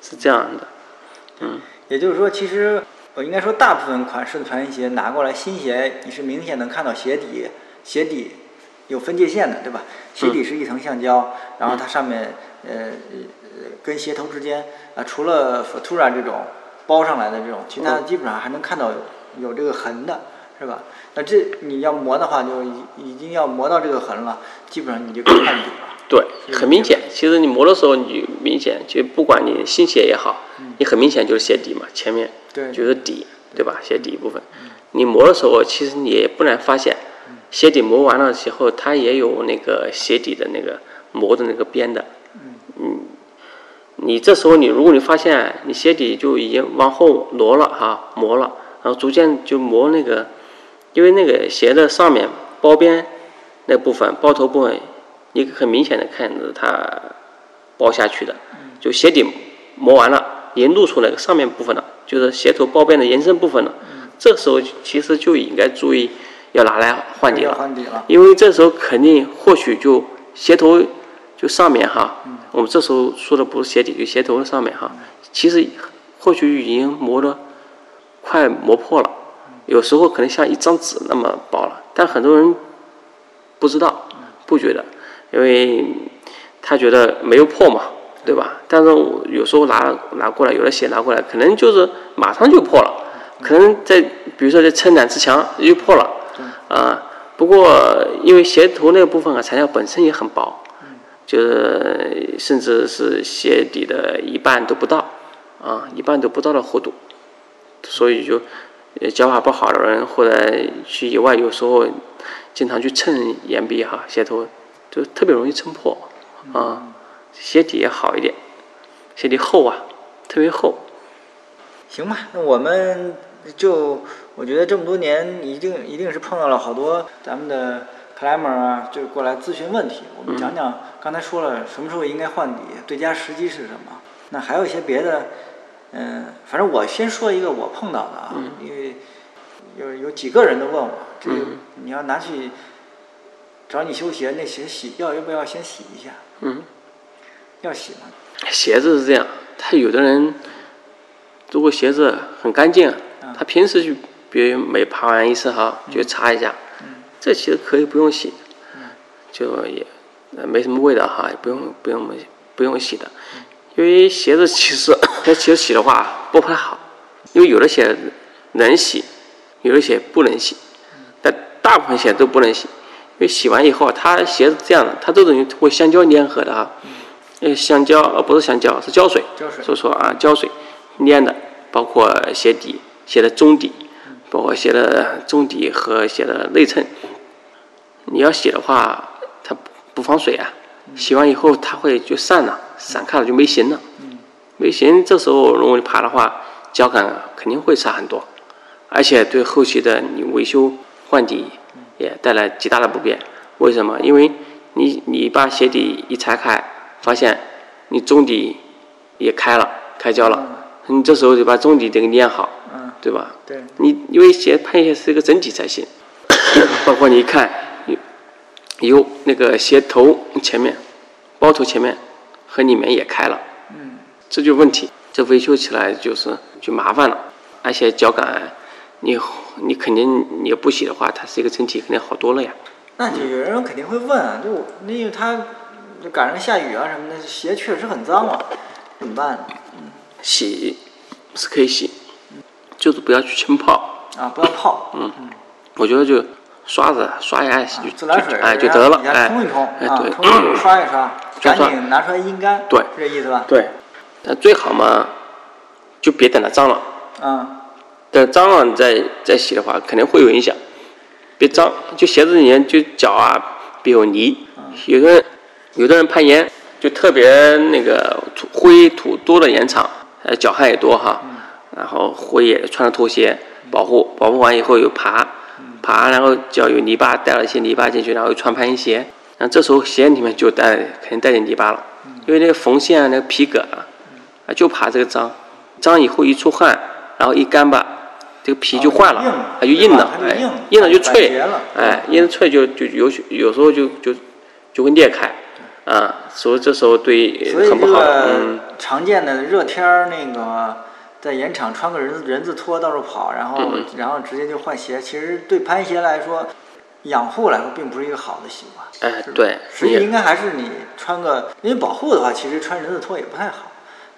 是这样的。嗯。也就是说，其实。我应该说，大部分款式的攀岩鞋拿过来，新鞋你是明显能看到鞋底，鞋底有分界线的，对吧？鞋底是一层橡胶，然后它上面呃跟鞋头之间啊，除了 Futura 这种包上来的这种，其他基本上还能看到有这个痕的，是吧？那这你要磨的话，就已已经要磨到这个痕了，基本上你就可以看底了。对，很明显。其实你磨的时候，你明显就不管你新鞋也好，你很明显就是鞋底嘛，前面。就是底，对吧？鞋底部分，你磨的时候，其实你也不难发现，鞋底磨完了之后，它也有那个鞋底的那个磨的那个边的。嗯，你这时候你如果你发现你鞋底就已经往后挪了哈，磨了，然后逐渐就磨那个，因为那个鞋的上面包边那部分包头部分，你很明显的看着它包下去的，就鞋底磨完了，已经露出来个上面部分了。就是鞋头包边的延伸部分了，这时候其实就应该注意要拿来换底了，因为这时候肯定或许就鞋头就上面哈，我们这时候说的不是鞋底，就鞋头上面哈，其实或许已经磨的快磨破了，有时候可能像一张纸那么薄了，但很多人不知道，不觉得，因为他觉得没有破嘛。对吧？但是我有时候拿拿过来，有的鞋拿过来，可能就是马上就破了，可能在比如说在撑两次墙又破了，啊，不过因为鞋头那个部分啊材料本身也很薄，就是甚至是鞋底的一半都不到，啊，一半都不到的厚度，所以就脚法不好的人或者去野外有时候经常去蹭岩壁哈，鞋头就特别容易撑破，啊。鞋底也好一点，鞋底厚啊，特别厚。行吧，那我们就我觉得这么多年，一定一定是碰到了好多咱们的 climber 啊，就过来咨询问题。我们讲讲刚才说了什么时候应该换底，最佳时机是什么？那还有一些别的，嗯，反正我先说一个我碰到的啊，因为有有几个人都问我，这个你要拿去找你修鞋，那鞋洗要要不要先洗一下？嗯。要洗吗？鞋子是这样，他有的人如果鞋子很干净，他平时就比如每爬完一次哈就擦一下，这其实可以不用洗，就也没什么味道哈，也不用不用不用洗的，因为鞋子其实它其实洗的话不太好，因为有的鞋能洗，有的鞋不能洗，但大部分鞋都不能洗，因为洗完以后它鞋子这样的，它这种会橡胶粘合的啊。呃，橡胶呃不是橡胶，是胶水。胶水。所以说啊，胶水粘的，包括鞋底、鞋的中底，包括鞋的中底和鞋的内衬，你要洗的话，它不不防水啊，洗完以后它会就散了，散开了就没形了。没形，这时候如果你爬的话，脚感肯定会差很多，而且对后期的你维修换底也带来极大的不便。为什么？因为你你把鞋底一拆开，发现你中底也开了，开胶了，你这时候就把中底得给粘好，嗯，对吧？对，你因为鞋攀鞋是一个整体才行，*coughs* 包括你一看有有那个鞋头前面、包头前面和里面也开了，嗯，这就问题，这维修起来就是就麻烦了，而且脚感你你肯定你不洗的话，它是一个整体肯定好多了呀。那就有人肯定会问啊，就那因为他就赶上下雨啊什么的，鞋确实很脏啊，怎么办呢？洗是可以洗，就是不要去浸泡。啊，不要泡，嗯，我觉得就刷子刷牙洗就自来水哎就得了，哎冲一冲啊，哎对冲一冲 *clears throat* 刷一刷，赶紧拿出来阴干，对是这意思吧？对，但最好嘛，就别等它脏了，嗯，脏了你再再洗的话，肯定会有影响。别脏，就鞋子里面就脚啊别有泥，有的有的人攀岩就特别那个土灰土多的岩场，呃脚汗也多哈，然后灰也穿着拖鞋保护，保护完以后又爬，爬然后脚有泥巴带了一些泥巴进去，然后又穿攀岩鞋，然后这时候鞋里面就带肯定带点泥巴了，因为那个缝线啊那个皮革啊，啊就怕这个脏，脏以后一出汗，然后一干吧。这个皮就坏了，它就硬了，哎硬，硬了就脆哎，硬了脆就就有有时候就就就会裂开，啊，所以这时候对所以这很不好，嗯，个常见的热天儿那个在盐场穿个人字人字拖到处跑，然后嗯然后直接就换鞋，其实对攀鞋来说，养护来说并不是一个好的习惯。哎，对，实际应该还是你穿个，因为保护的话，其实穿人字拖也不太好。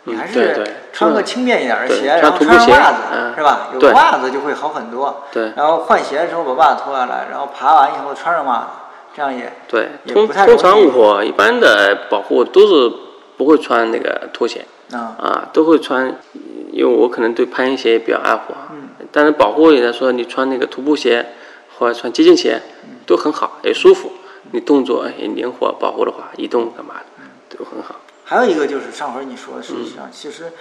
你还是穿个嗯轻便一点的鞋，然后穿上袜子，嗯是吧？有对袜子就会好很多。对然后换鞋的时候把袜子脱下来，然后爬完以后穿上袜子，这样也对，通通常我一般的保护都是不会穿那个拖鞋，啊啊，都会穿，因为我可能对攀岩鞋也比较爱护啊。嗯但是保护来说，你穿那个徒步鞋或者穿接近鞋都很好，也舒服。你动作也灵活，保护的话，移动干嘛的都很好。还有一个就是上回你说的，实嗯。际上其实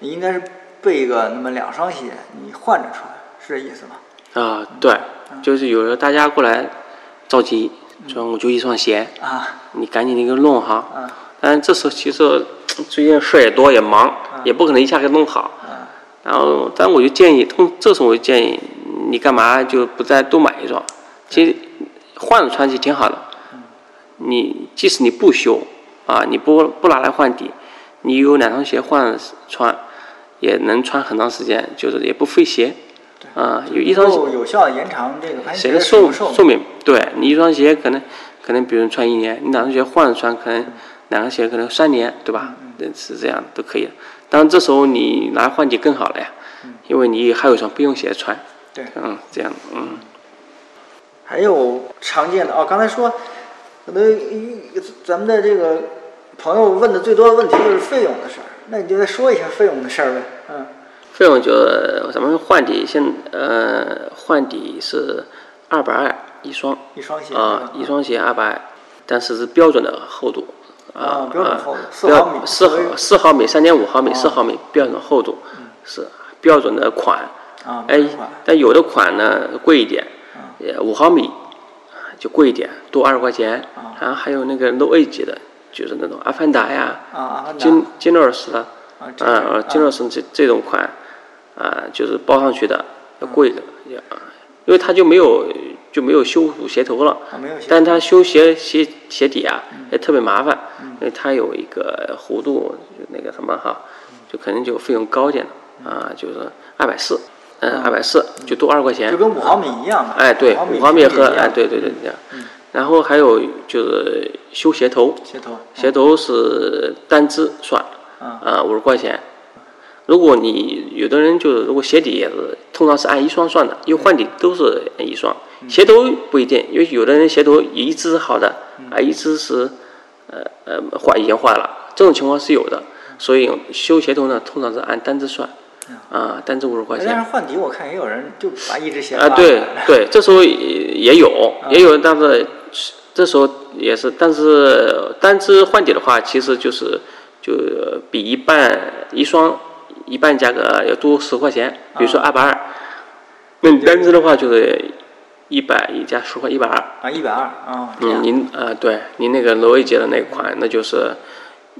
你应该是备一个那么两双鞋，你换着穿，是这意思吧？啊，对，就是有时候大家过来着急，说我就一双鞋，啊。你赶紧那个弄哈。啊。但是这时候其实最近事儿也多也忙，也不可能一下给弄好。啊。然后，但我就建议，通这时候我就建议你干嘛就不再多买一双，其实换着穿其实挺好的。你即使你不修啊，你不不拿来换底，你有两双鞋换着穿，也能穿很长时间，就是也不费鞋。啊，有一双鞋有效延长这个攀鞋的寿寿寿命？对你一双鞋可能可能比如穿一年，你两双鞋换着穿，可能两个鞋可能三年，对吧？嗯，是这样都可以。当然这时候你拿来换底更好了呀，因为你还有一双备用鞋穿。对嗯，这样，嗯，还有常见的哦，刚才说，可能咱们的这个朋友问的最多的问题就是费用的事儿，那你就再说一下费用的事儿呗。嗯，费用就咱们换底现呃换底是二百二一双。一双鞋啊，一双鞋二百，但是是标准的厚度啊标准厚度啊四毫米四毫四毫米三点五毫米哦四毫米标准厚度是标准的款。啊，哎款，但有的款呢贵一点，也五毫米就贵一点，多二十块钱。啊。然后还有那个 low A 级的，就是那种阿凡达呀、金金乐斯的，啊金乐斯这这种款，啊，就是包上去的要贵的，也啊因为它就没有就没有修补鞋头了。啊但它修鞋鞋鞋底啊也特别麻烦，因为它有一个弧度，就那个什么哈，就可能就费用高一点的啊，就是二百四，嗯，二百四就多二十块钱就。跟五毫米一样嘛。哎，对，五五毫米和哎，对对对这样。然后还有就是修鞋头，鞋头鞋头是单只算，啊啊五十块钱。如果你有的人就是如果鞋底也是通常是按一双算的，因为换底都是按一双，鞋头不一定，因为有的人鞋头一只是好的，啊一只是呃呃坏已经坏了，这种情况是有的，所以修鞋头呢通常是按单只算，啊单只五十块钱。但。是换底我看也有人就把一只鞋啊，扒对了。对，这时候也也有，也有，但是这时候也是，但是单只换底的话，其实就是就比一半一双一半价格要多十块钱，比如说二百二，那你单只的话就是一百一加十块一百二。啊，一百二啊，嗯，样。您啊，对，您那个罗威杰的那款，那就是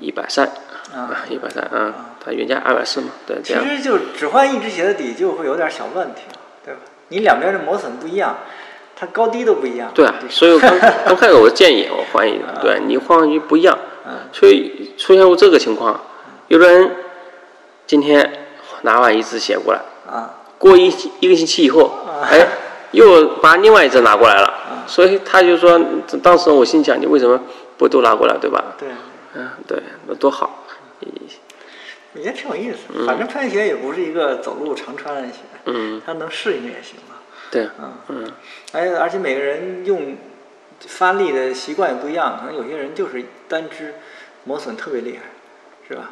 一百三啊。啊，一百三啊，它原价二百四嘛，对，这样。其实就只换一只鞋的底就会有点小问题了，对吧？你两边的磨损不一样，它高低都不一样。对啊，所以我刚刚 *laughs* 开始我建议我换一个，对你换上去不一样，嗯所以出现过这个情况，有的人今天拿完一只鞋过来，啊，过一一个星期以后，哎，又把另外一只拿过来了，所以他就说，当时我心想，你为什么不都拿过来，对吧？对，嗯，对，那多好，也挺有意思。反正穿鞋也不是一个走路常穿的鞋，嗯，它能适应也行嘛。对，嗯，嗯，而且而且每个人用发力的习惯也不一样，可能有些人就是单只磨损特别厉害，是吧？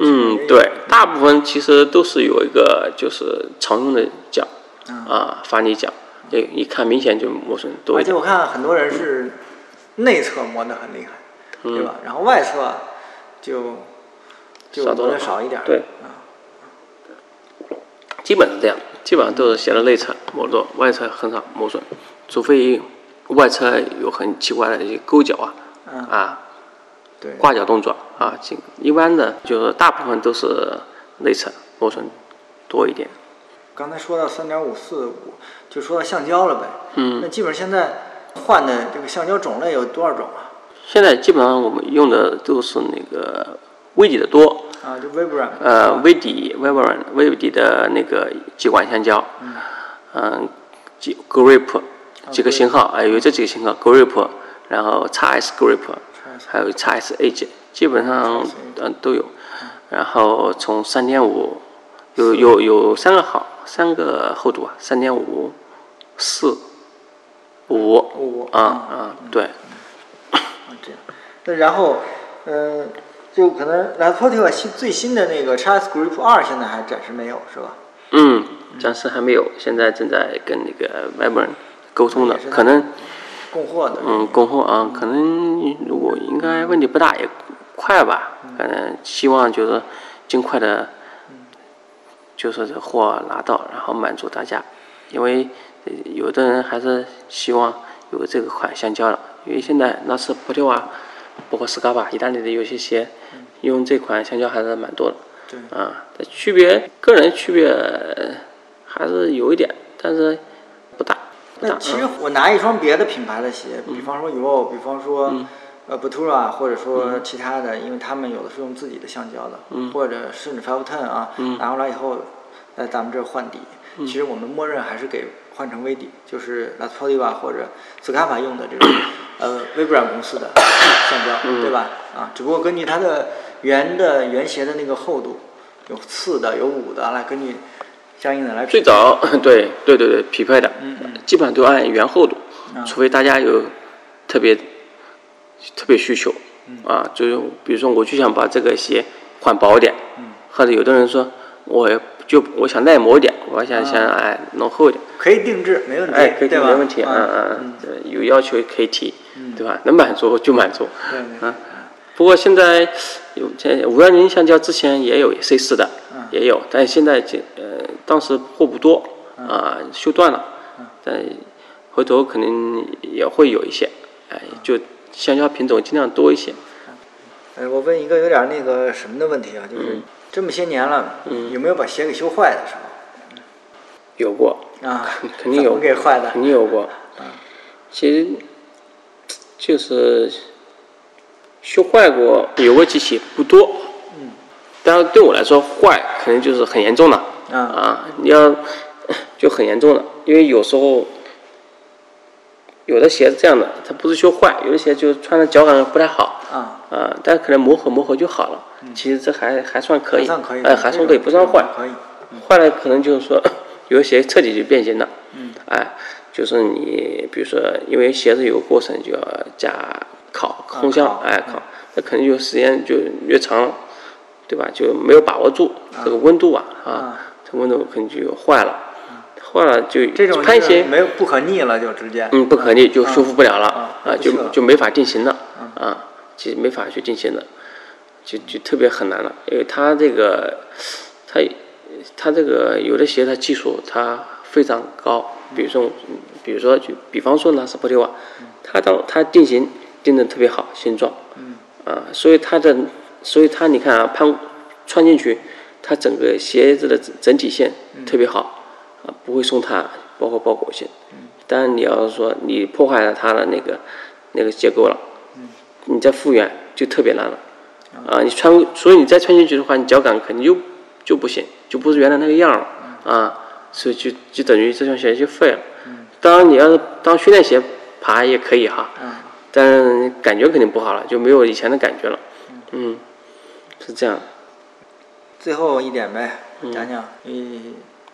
嗯，对，大部分其实都是有一个就是常用的脚，嗯啊，发力脚，这一看明显就磨损多一点。而且我看很多人是内侧磨得很厉害，嗯对吧？然后外侧就就少多了少一点儿。对啊，基本是这样，基本上都是鞋的内侧磨损，外侧很少磨损，除非外侧有很奇怪的一些勾脚啊，嗯，啊，对，挂脚动作啊，这一般的就是大部分都是内侧磨损多一点。刚才说到三点五四五，就说到橡胶了呗。嗯那基本现在换的这个橡胶种类有多少种啊？现在基本上我们用的都是那个微底的多，啊，就 Vibram。呃，微底 a n 微底的那个几管橡胶，嗯，几 Grip 几个型号，哎，有这几个型号 Grip，然后 XS Grip，还有 XS Edge，基本上嗯都有。然后从三点五，有有有三个号，三个厚度啊，三点五、四、五五啊啊，对，啊，这样。那然后，嗯、就可能 La Sportiva 新最新的那个 x S Group 二现在还暂时没有，是吧？嗯，暂时还没有，现在正在跟那个 w e b r n 沟通的也是，他可能。供货的。嗯，供货啊，可能如果应该问题不大，也快吧。反正希望就是尽快的，就是这货拿到，然后满足大家。因为呃有的人还是希望有这个款橡胶了，因为现在那是普特瓦，包括斯卡巴，意大利的有些鞋用这款橡胶还是蛮多的。对。啊，这区别个人区别呃还是有一点，但是不大。不大那其实我拿一双别的品牌的鞋，比方说 UO，比方说呃 Batura，或者说其他的，因为他们有的是用自己的橡胶的，或者甚至 Five Ten 啊，拿过来以后在咱们这儿换底，其实我们默认还是给换成微底，就是 La Sportiva 或者斯卡法用的这种呃 Vibram 公司的橡胶，对吧？啊，只不过根据它的原的圆鞋的那个厚度，有四的，有五的，来根据相应的来匹配。最早 *laughs* 对对对对匹配的，嗯嗯。基本上都按原厚度，啊。除非大家有特别特别需求，嗯。啊，就是比如说我就想把这个鞋换薄一点，嗯。或者有的人说我就我想耐磨一点，我想想啊。哎弄厚一点，可以定制，没问题，哎可以对吧？没问题，嗯嗯嗯，对有要求可以提，嗯。对吧？能满足就满足，对对。啊。不过现在有这五幺零橡胶之前也有 C 四的，嗯。也有，但现在这呃当时货不多啊、修断了，嗯。但回头可能也会有一些，哎，就橡胶品种尽量多一些。哎，我问一个有点那个什么的问题啊，就是这么些年了，嗯。有没有把鞋给修坏的时有过，啊？肯定有。给坏的？肯定有过。嗯。其实就是修坏过，有过几起，不多。嗯。但是对我来说，坏可能就是很严重的。啊啊，你要就很严重的，因为有时候有的鞋是这样的，它不是修坏，有的鞋就穿的脚感不太好。啊，啊，但可能磨合磨合就好了。其实这还还算可以，还算可以哎，还算可以，不算坏。可以。坏了可能就是说，*coughs* 有的鞋彻底就变形了。嗯。哎，就是你比如说，因为鞋子有个过程就要加烤烘箱，烤哎烤，那肯定就时间就越长了，对吧？就没有把握住这个温度啊啊啊，这温度肯定就坏了。坏了就这种攀鞋没有不可逆了，就直接嗯不可逆就修复不了了啊啊，就就没法定型了啊，其实没法去定型的，就就特别很难了，因为它这个它它这个有的鞋它技术它非常高，比如说比如说就比方说拿斯波蒂瓦，它当它定型定的特别好形状，嗯啊，所以它的所以它你看啊攀穿进去，它整个鞋子的整整体线特别好，啊不会松塌，包括包裹性。当然你要是说你破坏了它的那个那个结构了，你再复原就特别难了。啊，你穿，所以你再穿进去的话，你脚感肯定就就不行，就不是原来那个样了啊，所以就就等于这双鞋就废了。当然你要是当训练鞋爬也可以哈，但感觉肯定不好了，就没有以前的感觉了。嗯，是这样。最后一点呗，嗯。讲讲，因为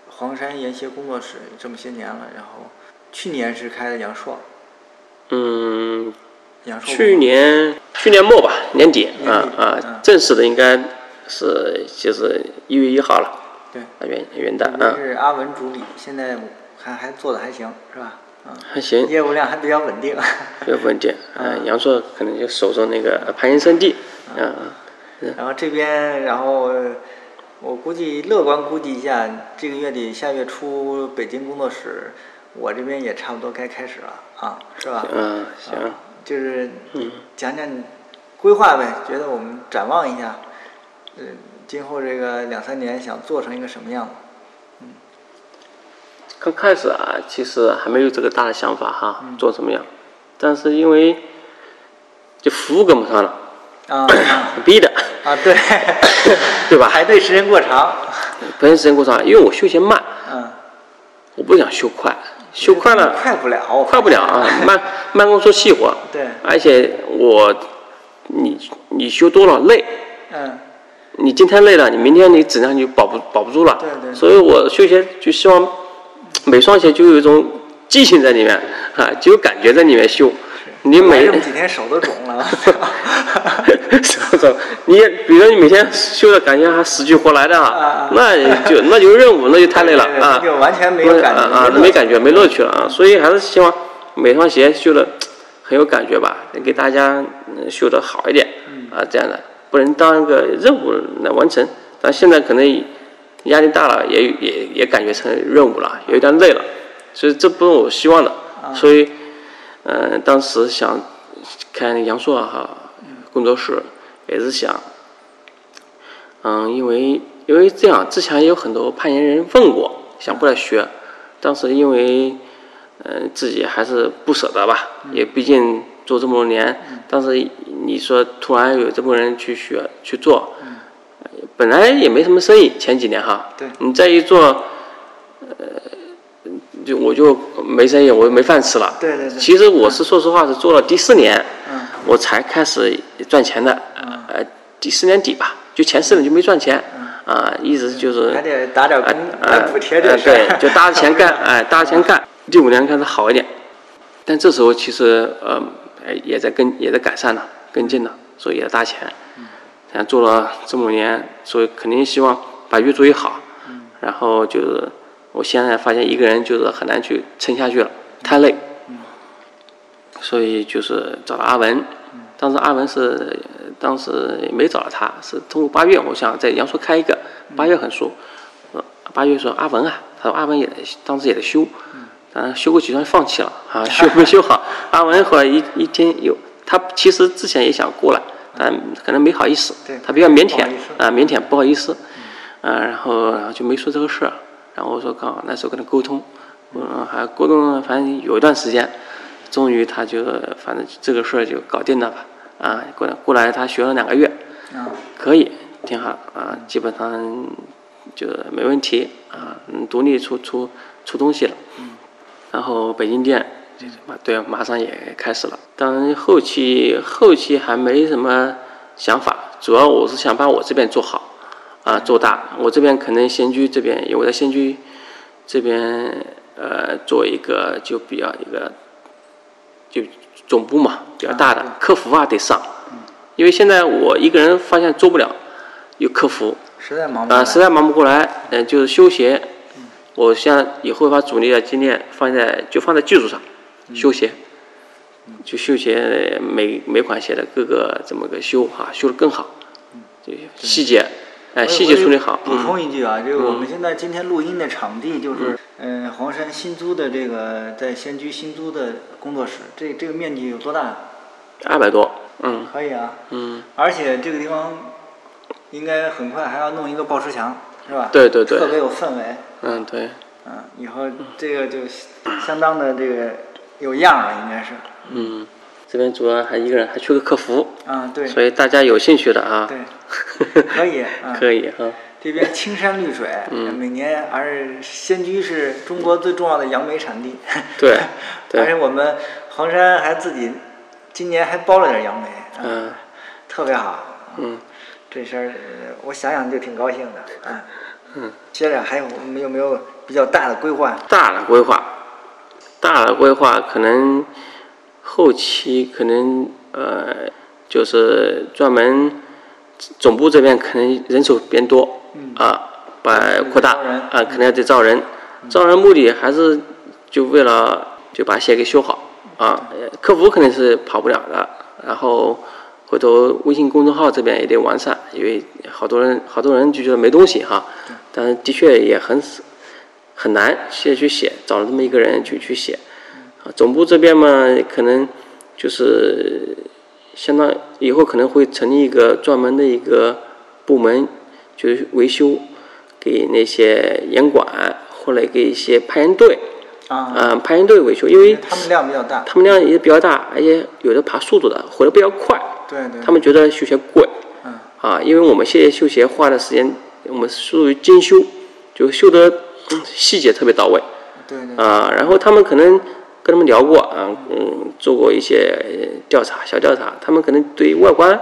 黄山研鞋工作室这么些年了，然后去年是开的阳朔，嗯，阳朔去年去年末吧，年底啊啊嗯，正式的应该是就是一月一号了，对，啊元元旦也啊，是阿文主理，现在还还做的还行，是吧？嗯，还行，业务量还比较稳定。*laughs* 比较稳定 *laughs* 嗯。阳朔可能就守着那个攀岩圣地嗯，然后这边，然后我估计乐观估计一下，这个月底下月初北京工作室，我这边也差不多该开始了啊，是吧？嗯行，就是嗯讲讲你规划呗，觉得我们展望一下，嗯，今后这个两三年想做成一个什么样子？刚开始啊，其实还没有这个大的想法哈，嗯做什么样，但是因为就服务跟不上了，啊啊逼的，啊，对，对吧？排队时间过长，排队时间过长，因为我修鞋慢，嗯，我不想修快，修快了快不了，快不了啊，慢 *laughs* 慢工出细活。对而且我你你修多了累，嗯，你今天累了，你明天你质量就保不保不住了。对对所以我修鞋就希望每双鞋就有一种激情在里面啊，就有感觉在里面修。你每来这几天手都肿了，手肿，你比如说你每天修的感觉还死去活来的啊那就那就任务，那就太累了 *laughs* 啊，就完全没有感觉啊啊，没感觉，没乐趣了啊，所以还是希望每双鞋修的 *tsk* 很有感觉吧，给大家嗯修的好一点嗯。啊，这样的。不能当一个任务来完成，但现在可能压力大了，也也也感觉成任务了，有点累了，所以这不是我希望的，啊。所以嗯、呃当时想开阳朔哈工作室，也是想，嗯，因为因为这样，之前也有很多攀岩人问过，想过来学，当时因为嗯、呃自己还是不舍得吧，也毕竟做这么多年，当时你说突然有这么多人去学去做，呃本来也没什么生意，前几年哈，对你再一做，呃，就我就没生意，我就没饭吃了。对对对其实我是说实话是做了第四年，嗯我才开始赚钱的，呃，第四年底吧，就前四年就没赚钱，啊，一直就是还得打点啊工补贴这啊事对，就搭着钱干，*laughs* 哎，搭着钱干。第五年开始好一点，但这时候其实呃哎也在跟也在改善了，跟进了，所以也搭钱。像做了这么多年，所以肯定希望把越做越好。然后就是我现在发现一个人就是很难去撑下去了，太累。所以就是找了阿文，当时阿文是当时也没找到他，是通过八月，我想在阳朔开一个，八月很熟，呃八月说阿文啊，他说阿文也得当时也在修，当然修过几双放弃了啊，修没修好。阿文后来一一天有，他其实之前也想过来，但可能没好意思，他比较腼腆啊，腼腆不好意思，啊，然后然后就没说这个事儿，然后我说刚好那时候跟他沟通，嗯，还沟通了，反正有一段时间，终于他就反正这个事儿就搞定了吧，啊，过来过来他学了两个月，啊可以，挺好啊，基本上就没问题啊，嗯，独立出出出东西了。然后北京店，就是马对，马上也开始了。当然后期后期还没什么想法，主要我是想把我这边做好，啊，做大。我这边可能仙居这边，因为我在仙居这边呃做一个就比较一个就总部嘛，比较大的客服啊得上，因为现在我一个人发现做不了，有客服。实在忙不啊，来。实在忙不过来，呃，就是休闲，我现在以后把主力的精力放在就放在技术上，修鞋，就修鞋每每款鞋的各个怎么个修哈，修的更好，就细节，哎，细节处理好。补充一句啊，就是我们现在今天录音的场地就是嗯黄山新租的这个在仙居新租的工作室，这这个面积有多大？二百多，嗯，可以啊，嗯，而且这个地方应该很快还要弄一个报时墙，是吧？对对对。特别有氛围。嗯对，嗯，以后这个就相当的这个有样儿了，应该是。嗯，这边主要还一个人还缺个客服，啊，对，所以大家有兴趣的啊，对，*laughs* 可以，啊，可以哈，这边青山绿水，嗯。每年而仙居是中国最重要的杨梅产地，对 *laughs* 对。而且我们黄山还自己今年还包了点杨梅，啊嗯。特别好，嗯。这事儿呃我想想就挺高兴的，嗯，嗯，接着还有我们有没有比较大的规划？大的规划，大的规划可能后期可能呃就是专门总部这边可能人手变多，啊，把扩大啊，可能要得招人，招人目的还是就为了就把鞋给修好啊，呃客服肯定是跑不了的，然后。回头微信公众号这边也得完善，因为好多人好多人就觉得没东西哈，但是的确也很很难现在去写，找了这么一个人去去写。啊，总部这边嘛，可能就是相当以后可能会成立一个专门的一个部门，就是维修，给那些严管或者给一些攀岩队啊，啊攀岩队维修，因为他们量比较大，他们量也比较大，而且有的爬速度的，回的比较快。对对，他们觉得修鞋贵，嗯。啊，因为我们现在修鞋花的时间，我们属于精修，就修的嗯细节特别到位，对对，啊，然后他们可能跟他们聊过啊，嗯，做过一些呃调查，小调查，他们可能对外观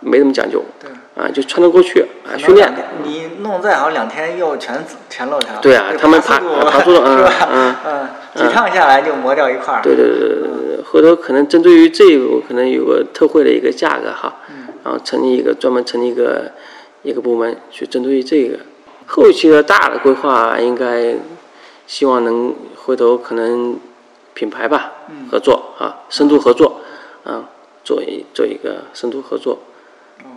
没怎么讲究，对。啊，就穿得过去啊，训练你弄再好，两天又全全露条。对啊他们爬爬速度爬速度 *laughs* 嗯？嗯嗯，几趟下来就磨掉一块儿。对对对对对，回头可能针对于这一步，可能有个特惠的一个价格哈，然后成立一个专门成立一个一个部门去针对于这个后期的大的规划，应该希望能回头可能品牌吧合作啊，深度合作啊，做一做一个深度合作，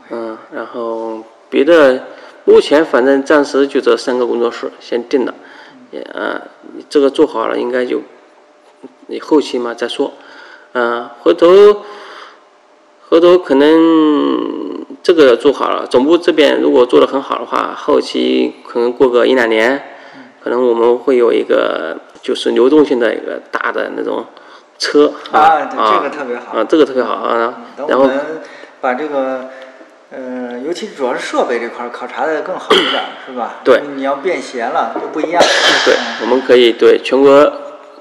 嗯，然后别的目前反正暂时就这三个工作室先定了，也啊，这个做好了应该就你后期嘛再说，嗯、回头回头可能这个做好了，总部这边如果做得很好的话，后期可能过个一两年，可能我们会有一个就是流动性的一个大的那种车啊对啊这个特别好。啊，这个特别好啊，然后我们把这个，呃，尤其主要是设备这块儿考察的更好一点儿，是吧？对。你要便携了就不一样。对嗯，我们可以对全国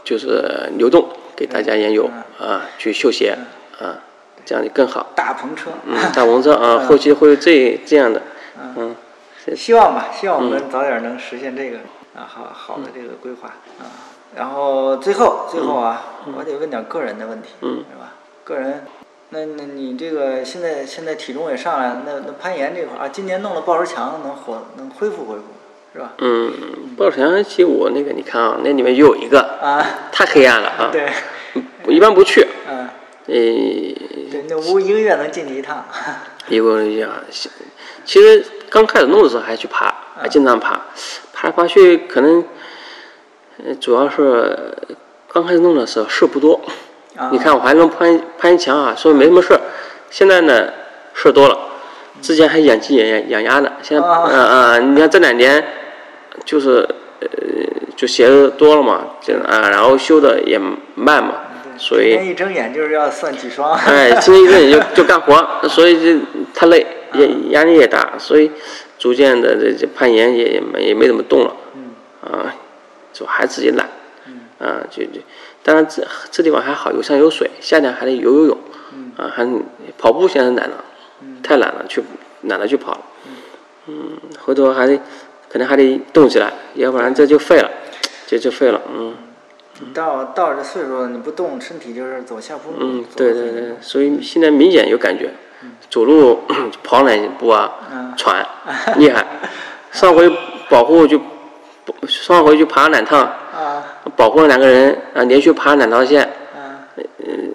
就是流动给大家研究啊，去修鞋啊，这样就更好。大篷车，嗯，*laughs* 大篷车啊，后期会这这样的，嗯，希望吧，希望我们早点能实现这个啊好好的这个规划啊。然后最后最后啊，我得问点个人的问题，嗯。是吧？个人，那那你这个现在现在体重也上来了，那那攀岩这块儿啊，今年弄了抱石墙，能活能恢复恢复，是吧？嗯，抱石墙其实我那个你看啊，那里面有一个啊，太黑暗了啊，对，我一般不去，嗯，呃，对，那屋一个月能进去一趟，*laughs* 一个一样，其实刚开始弄的时候还去爬，还经常爬，爬来爬去可能，呃，主要是刚开始弄的时候事儿不多。啊你看我还能攀攀岩墙啊，说明没什么事儿。现在呢，事儿多了。之前还养鸡养养养鸭呢，现在啊嗯嗯，你看这两年就是呃就鞋子多了嘛，这啊，然后修的也慢嘛，所以一睁眼就是要算几双，哎，今天一阵就就干活，所以就太累，也压力也大，所以逐渐的这这攀岩也也没也没怎么动了，嗯。啊，就还自己懒，嗯。啊，就就，当然这这地方还好，有山有水，夏天还得游游泳，啊，还跑步现在懒了，太懒了，去懒得去跑了，嗯，回头还得可能还得动起来，要不然这就废了，这就废了，嗯。你到到这岁数了，你不动，身体就是走下坡路。嗯，对对对，所以现在明显有感觉，走路 *coughs* 跑两步啊，嗯喘，*laughs* 厉害。上回保护就上回去爬了两趟，啊保护了两个人啊，连续爬了两条线，啊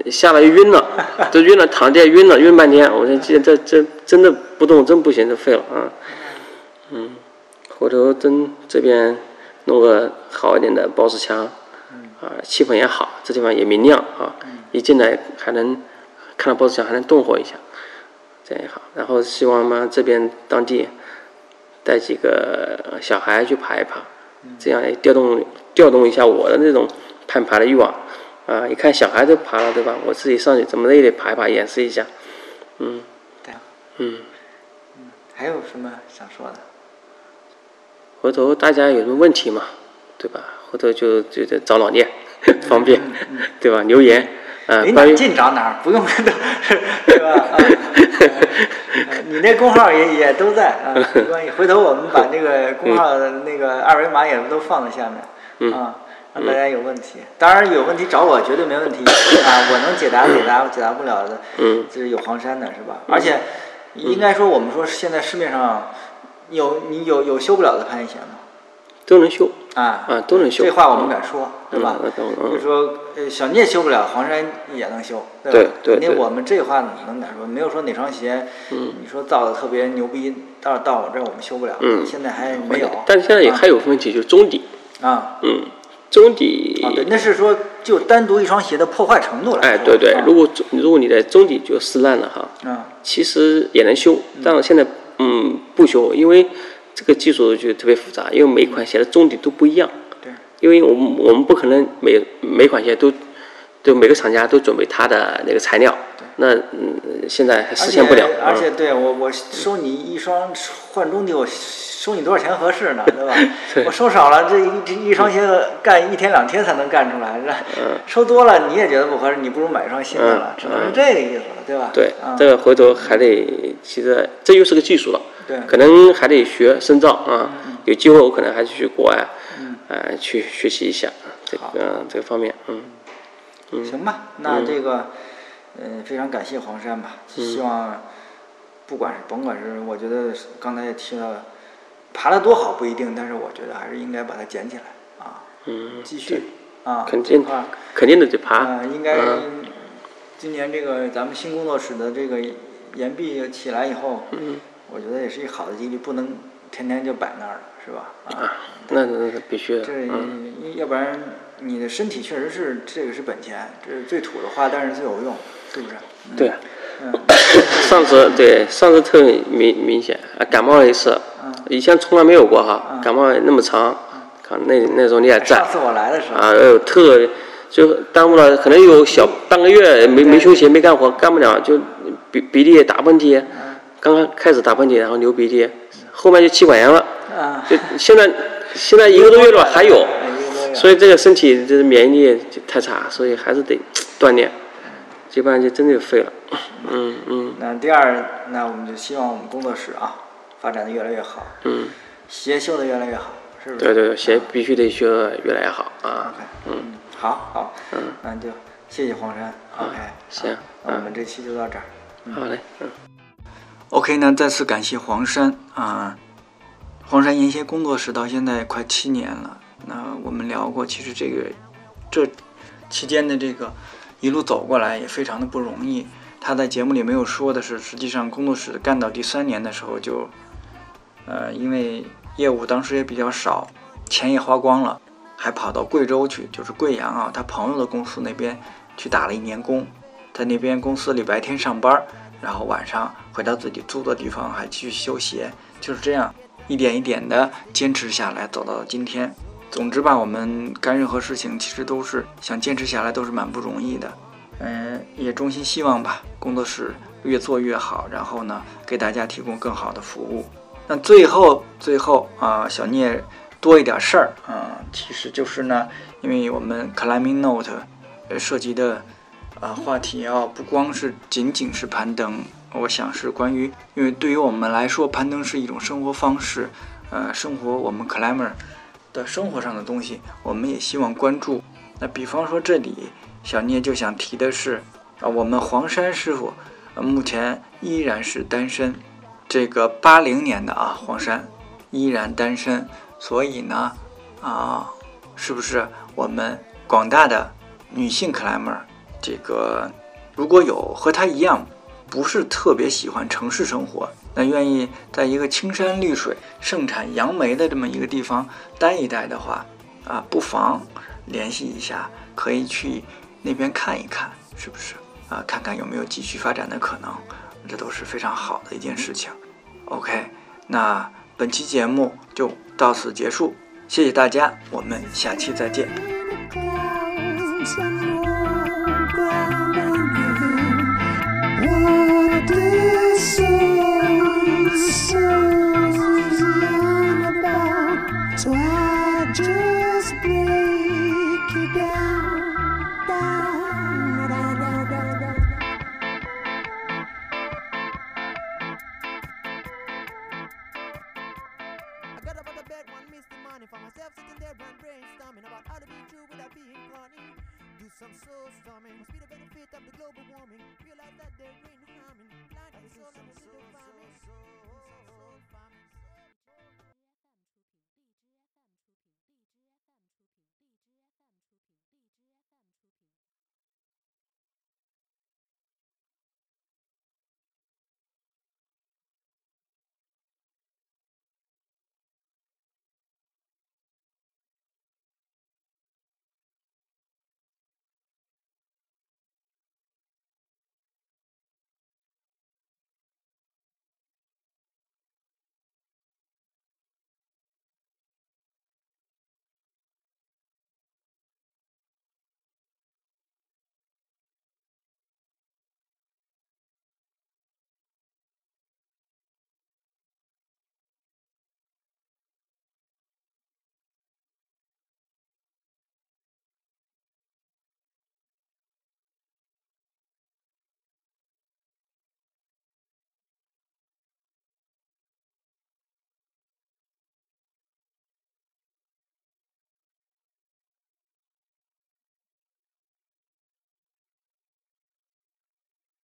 下来晕了，*laughs* 都晕了，躺地下晕了，晕半天。我说这这这真的不动真不行，这废了啊。嗯，回头真这边弄个好一点的保时墙，啊，气氛也好，这地方也明亮啊，一进来还能看到波斯墙还能动活一下，这样也好。然后希望嘛这边当地带几个小孩去爬一爬，这样也调动调动一下我的那种攀爬的欲望。啊，一看小孩都爬了，对吧？我自己上去怎么的也得爬一爬，演示一下。嗯对啊，嗯，还有什么想说的？回头大家有什么问题嘛，对吧？回头就就得找老聂，方便，*laughs* 对吧？留言，啊，离哪关于儿近找哪儿，不用 *laughs* 都对吧？你那工号也也都在啊，没关系。回头我们把那个工号的那个二维码也都放在下面啊，让大家有问题。当然有问题找我绝对没问题啊，我能解答解答，解答不了的，嗯就是有黄山的是吧？而且应该说我们说现在市面上有你有有修不了的攀岩鞋吗？都能修，啊啊都能修。这话我们敢说，对吧？就是说，呃，小聂修不了，黄山也能修，对吧？对对对肯定我们这话能敢说，没有说哪双鞋，嗯。你说造的特别牛逼，到到我这儿我们修不了，嗯。现在还没有。但是现在也还有个问题，就是中底，啊。嗯，中底，啊，对，那是说就单独一双鞋的破坏程度来，哎，对对啊，如果如果你的中底就撕烂了哈，啊其实也能修，但是现在嗯不修，因为这个技术就特别复杂，因为每款鞋的中底都不一样。对，因为我们我们不可能每每款鞋都都每个厂家都准备它的那个材料，那嗯现在还实现不了。而且而且嗯对我我收你一双换中底，我收你多少钱合适呢？*laughs* 对吧？对我收少了，这一这一双鞋干一天两天才能干出来，这嗯收多了你也觉得不合适，你不如买一双新的了，嗯只能是这个意思了，对吧？对啊，这个回头还得，其实这又是个技术了，对。可能还得学深造啊。有机会我可能还是去国外，呃，去学习一下这个这个方面，嗯。行吧，那这个，嗯，非常感谢黄山吧，嗯。希望不管是甭管是，我觉得刚才也提到了，爬得多好不一定，但是我觉得还是应该把它捡起来啊，嗯，继续啊，肯定肯定的得爬，啊，应该嗯今年这个咱们新工作室的这个岩壁起来以后，嗯我觉得也是一个好的激励，不能天天就摆那儿了，是吧？啊，啊，那那那必须的，这嗯要不然你的身体确实是这个是本钱，这是最土的话，但是最有用，是不是？对 *coughs* 上次对上次特明明显，啊，感冒了一次，嗯以前从来没有过哈，感冒那么长，看那那时候你也在上次我来的时候，啊，哎呦特就耽误了，可能有小半个月没没休息没干活，干不了就鼻鼻涕打喷嚏，刚刚开始打喷嚏，然后流鼻涕，后面就气管炎了，啊，就现在现在一个多月了还有，所以这个身体这个免疫力就太差，所以还是得锻炼，要不然就真的就废了，嗯嗯那第二，那我们就希望我们工作室啊发展的越来越好，嗯。鞋修的越来越好，是不是？对对对，鞋必须得学得越来越好啊。OK，嗯，好好，嗯，那就谢谢黄山，OK，行那我们这期就到这儿。好嘞，嗯。OK 那，再次感谢黄山啊，黄山岩鞋工作室到现在快七年了。那我们聊过，其实这个这期间的这个一路走过来也非常的不容易。他在节目里没有说的是，实际上工作室干到第三年的时候就，呃，因为业务当时也比较少，钱也花光了，还跑到贵州去，就是贵阳啊，他朋友的公司那边去打了一年工，在那边公司里白天上班，然后晚上回到自己租的地方还继续修鞋，就是这样一点一点的坚持下来，走到了今天。总之吧，我们干任何事情其实都是想坚持下来，都是蛮不容易的。嗯，也衷心希望吧，工作室越做越好，然后呢，给大家提供更好的服务。那最后，最后啊，小聂多一点事儿啊，其实就是呢，因为我们 Climbing Note 呃涉及的啊话题啊，不光是仅仅是攀登，我想是关于，因为对于我们来说，攀登是一种生活方式，呃，生活我们 climber 的生活上的东西，我们也希望关注。那比方说这里，小聂就想提的是，啊，我们黄山师傅，目前依然是单身，这个八零年的啊，黄山依然单身，所以呢，啊，是不是我们广大的女性 climber 这个如果有和他一样不是特别喜欢城市生活，那愿意在一个青山绿水、盛产杨梅的这么一个地方待一待的话，啊，不妨联系一下，可以去那边看一看，是不是啊？看看有没有继续发展的可能，这都是非常好的一件事情。OK，那本期节目就到此结束，谢谢大家，我们下期再见。so, so.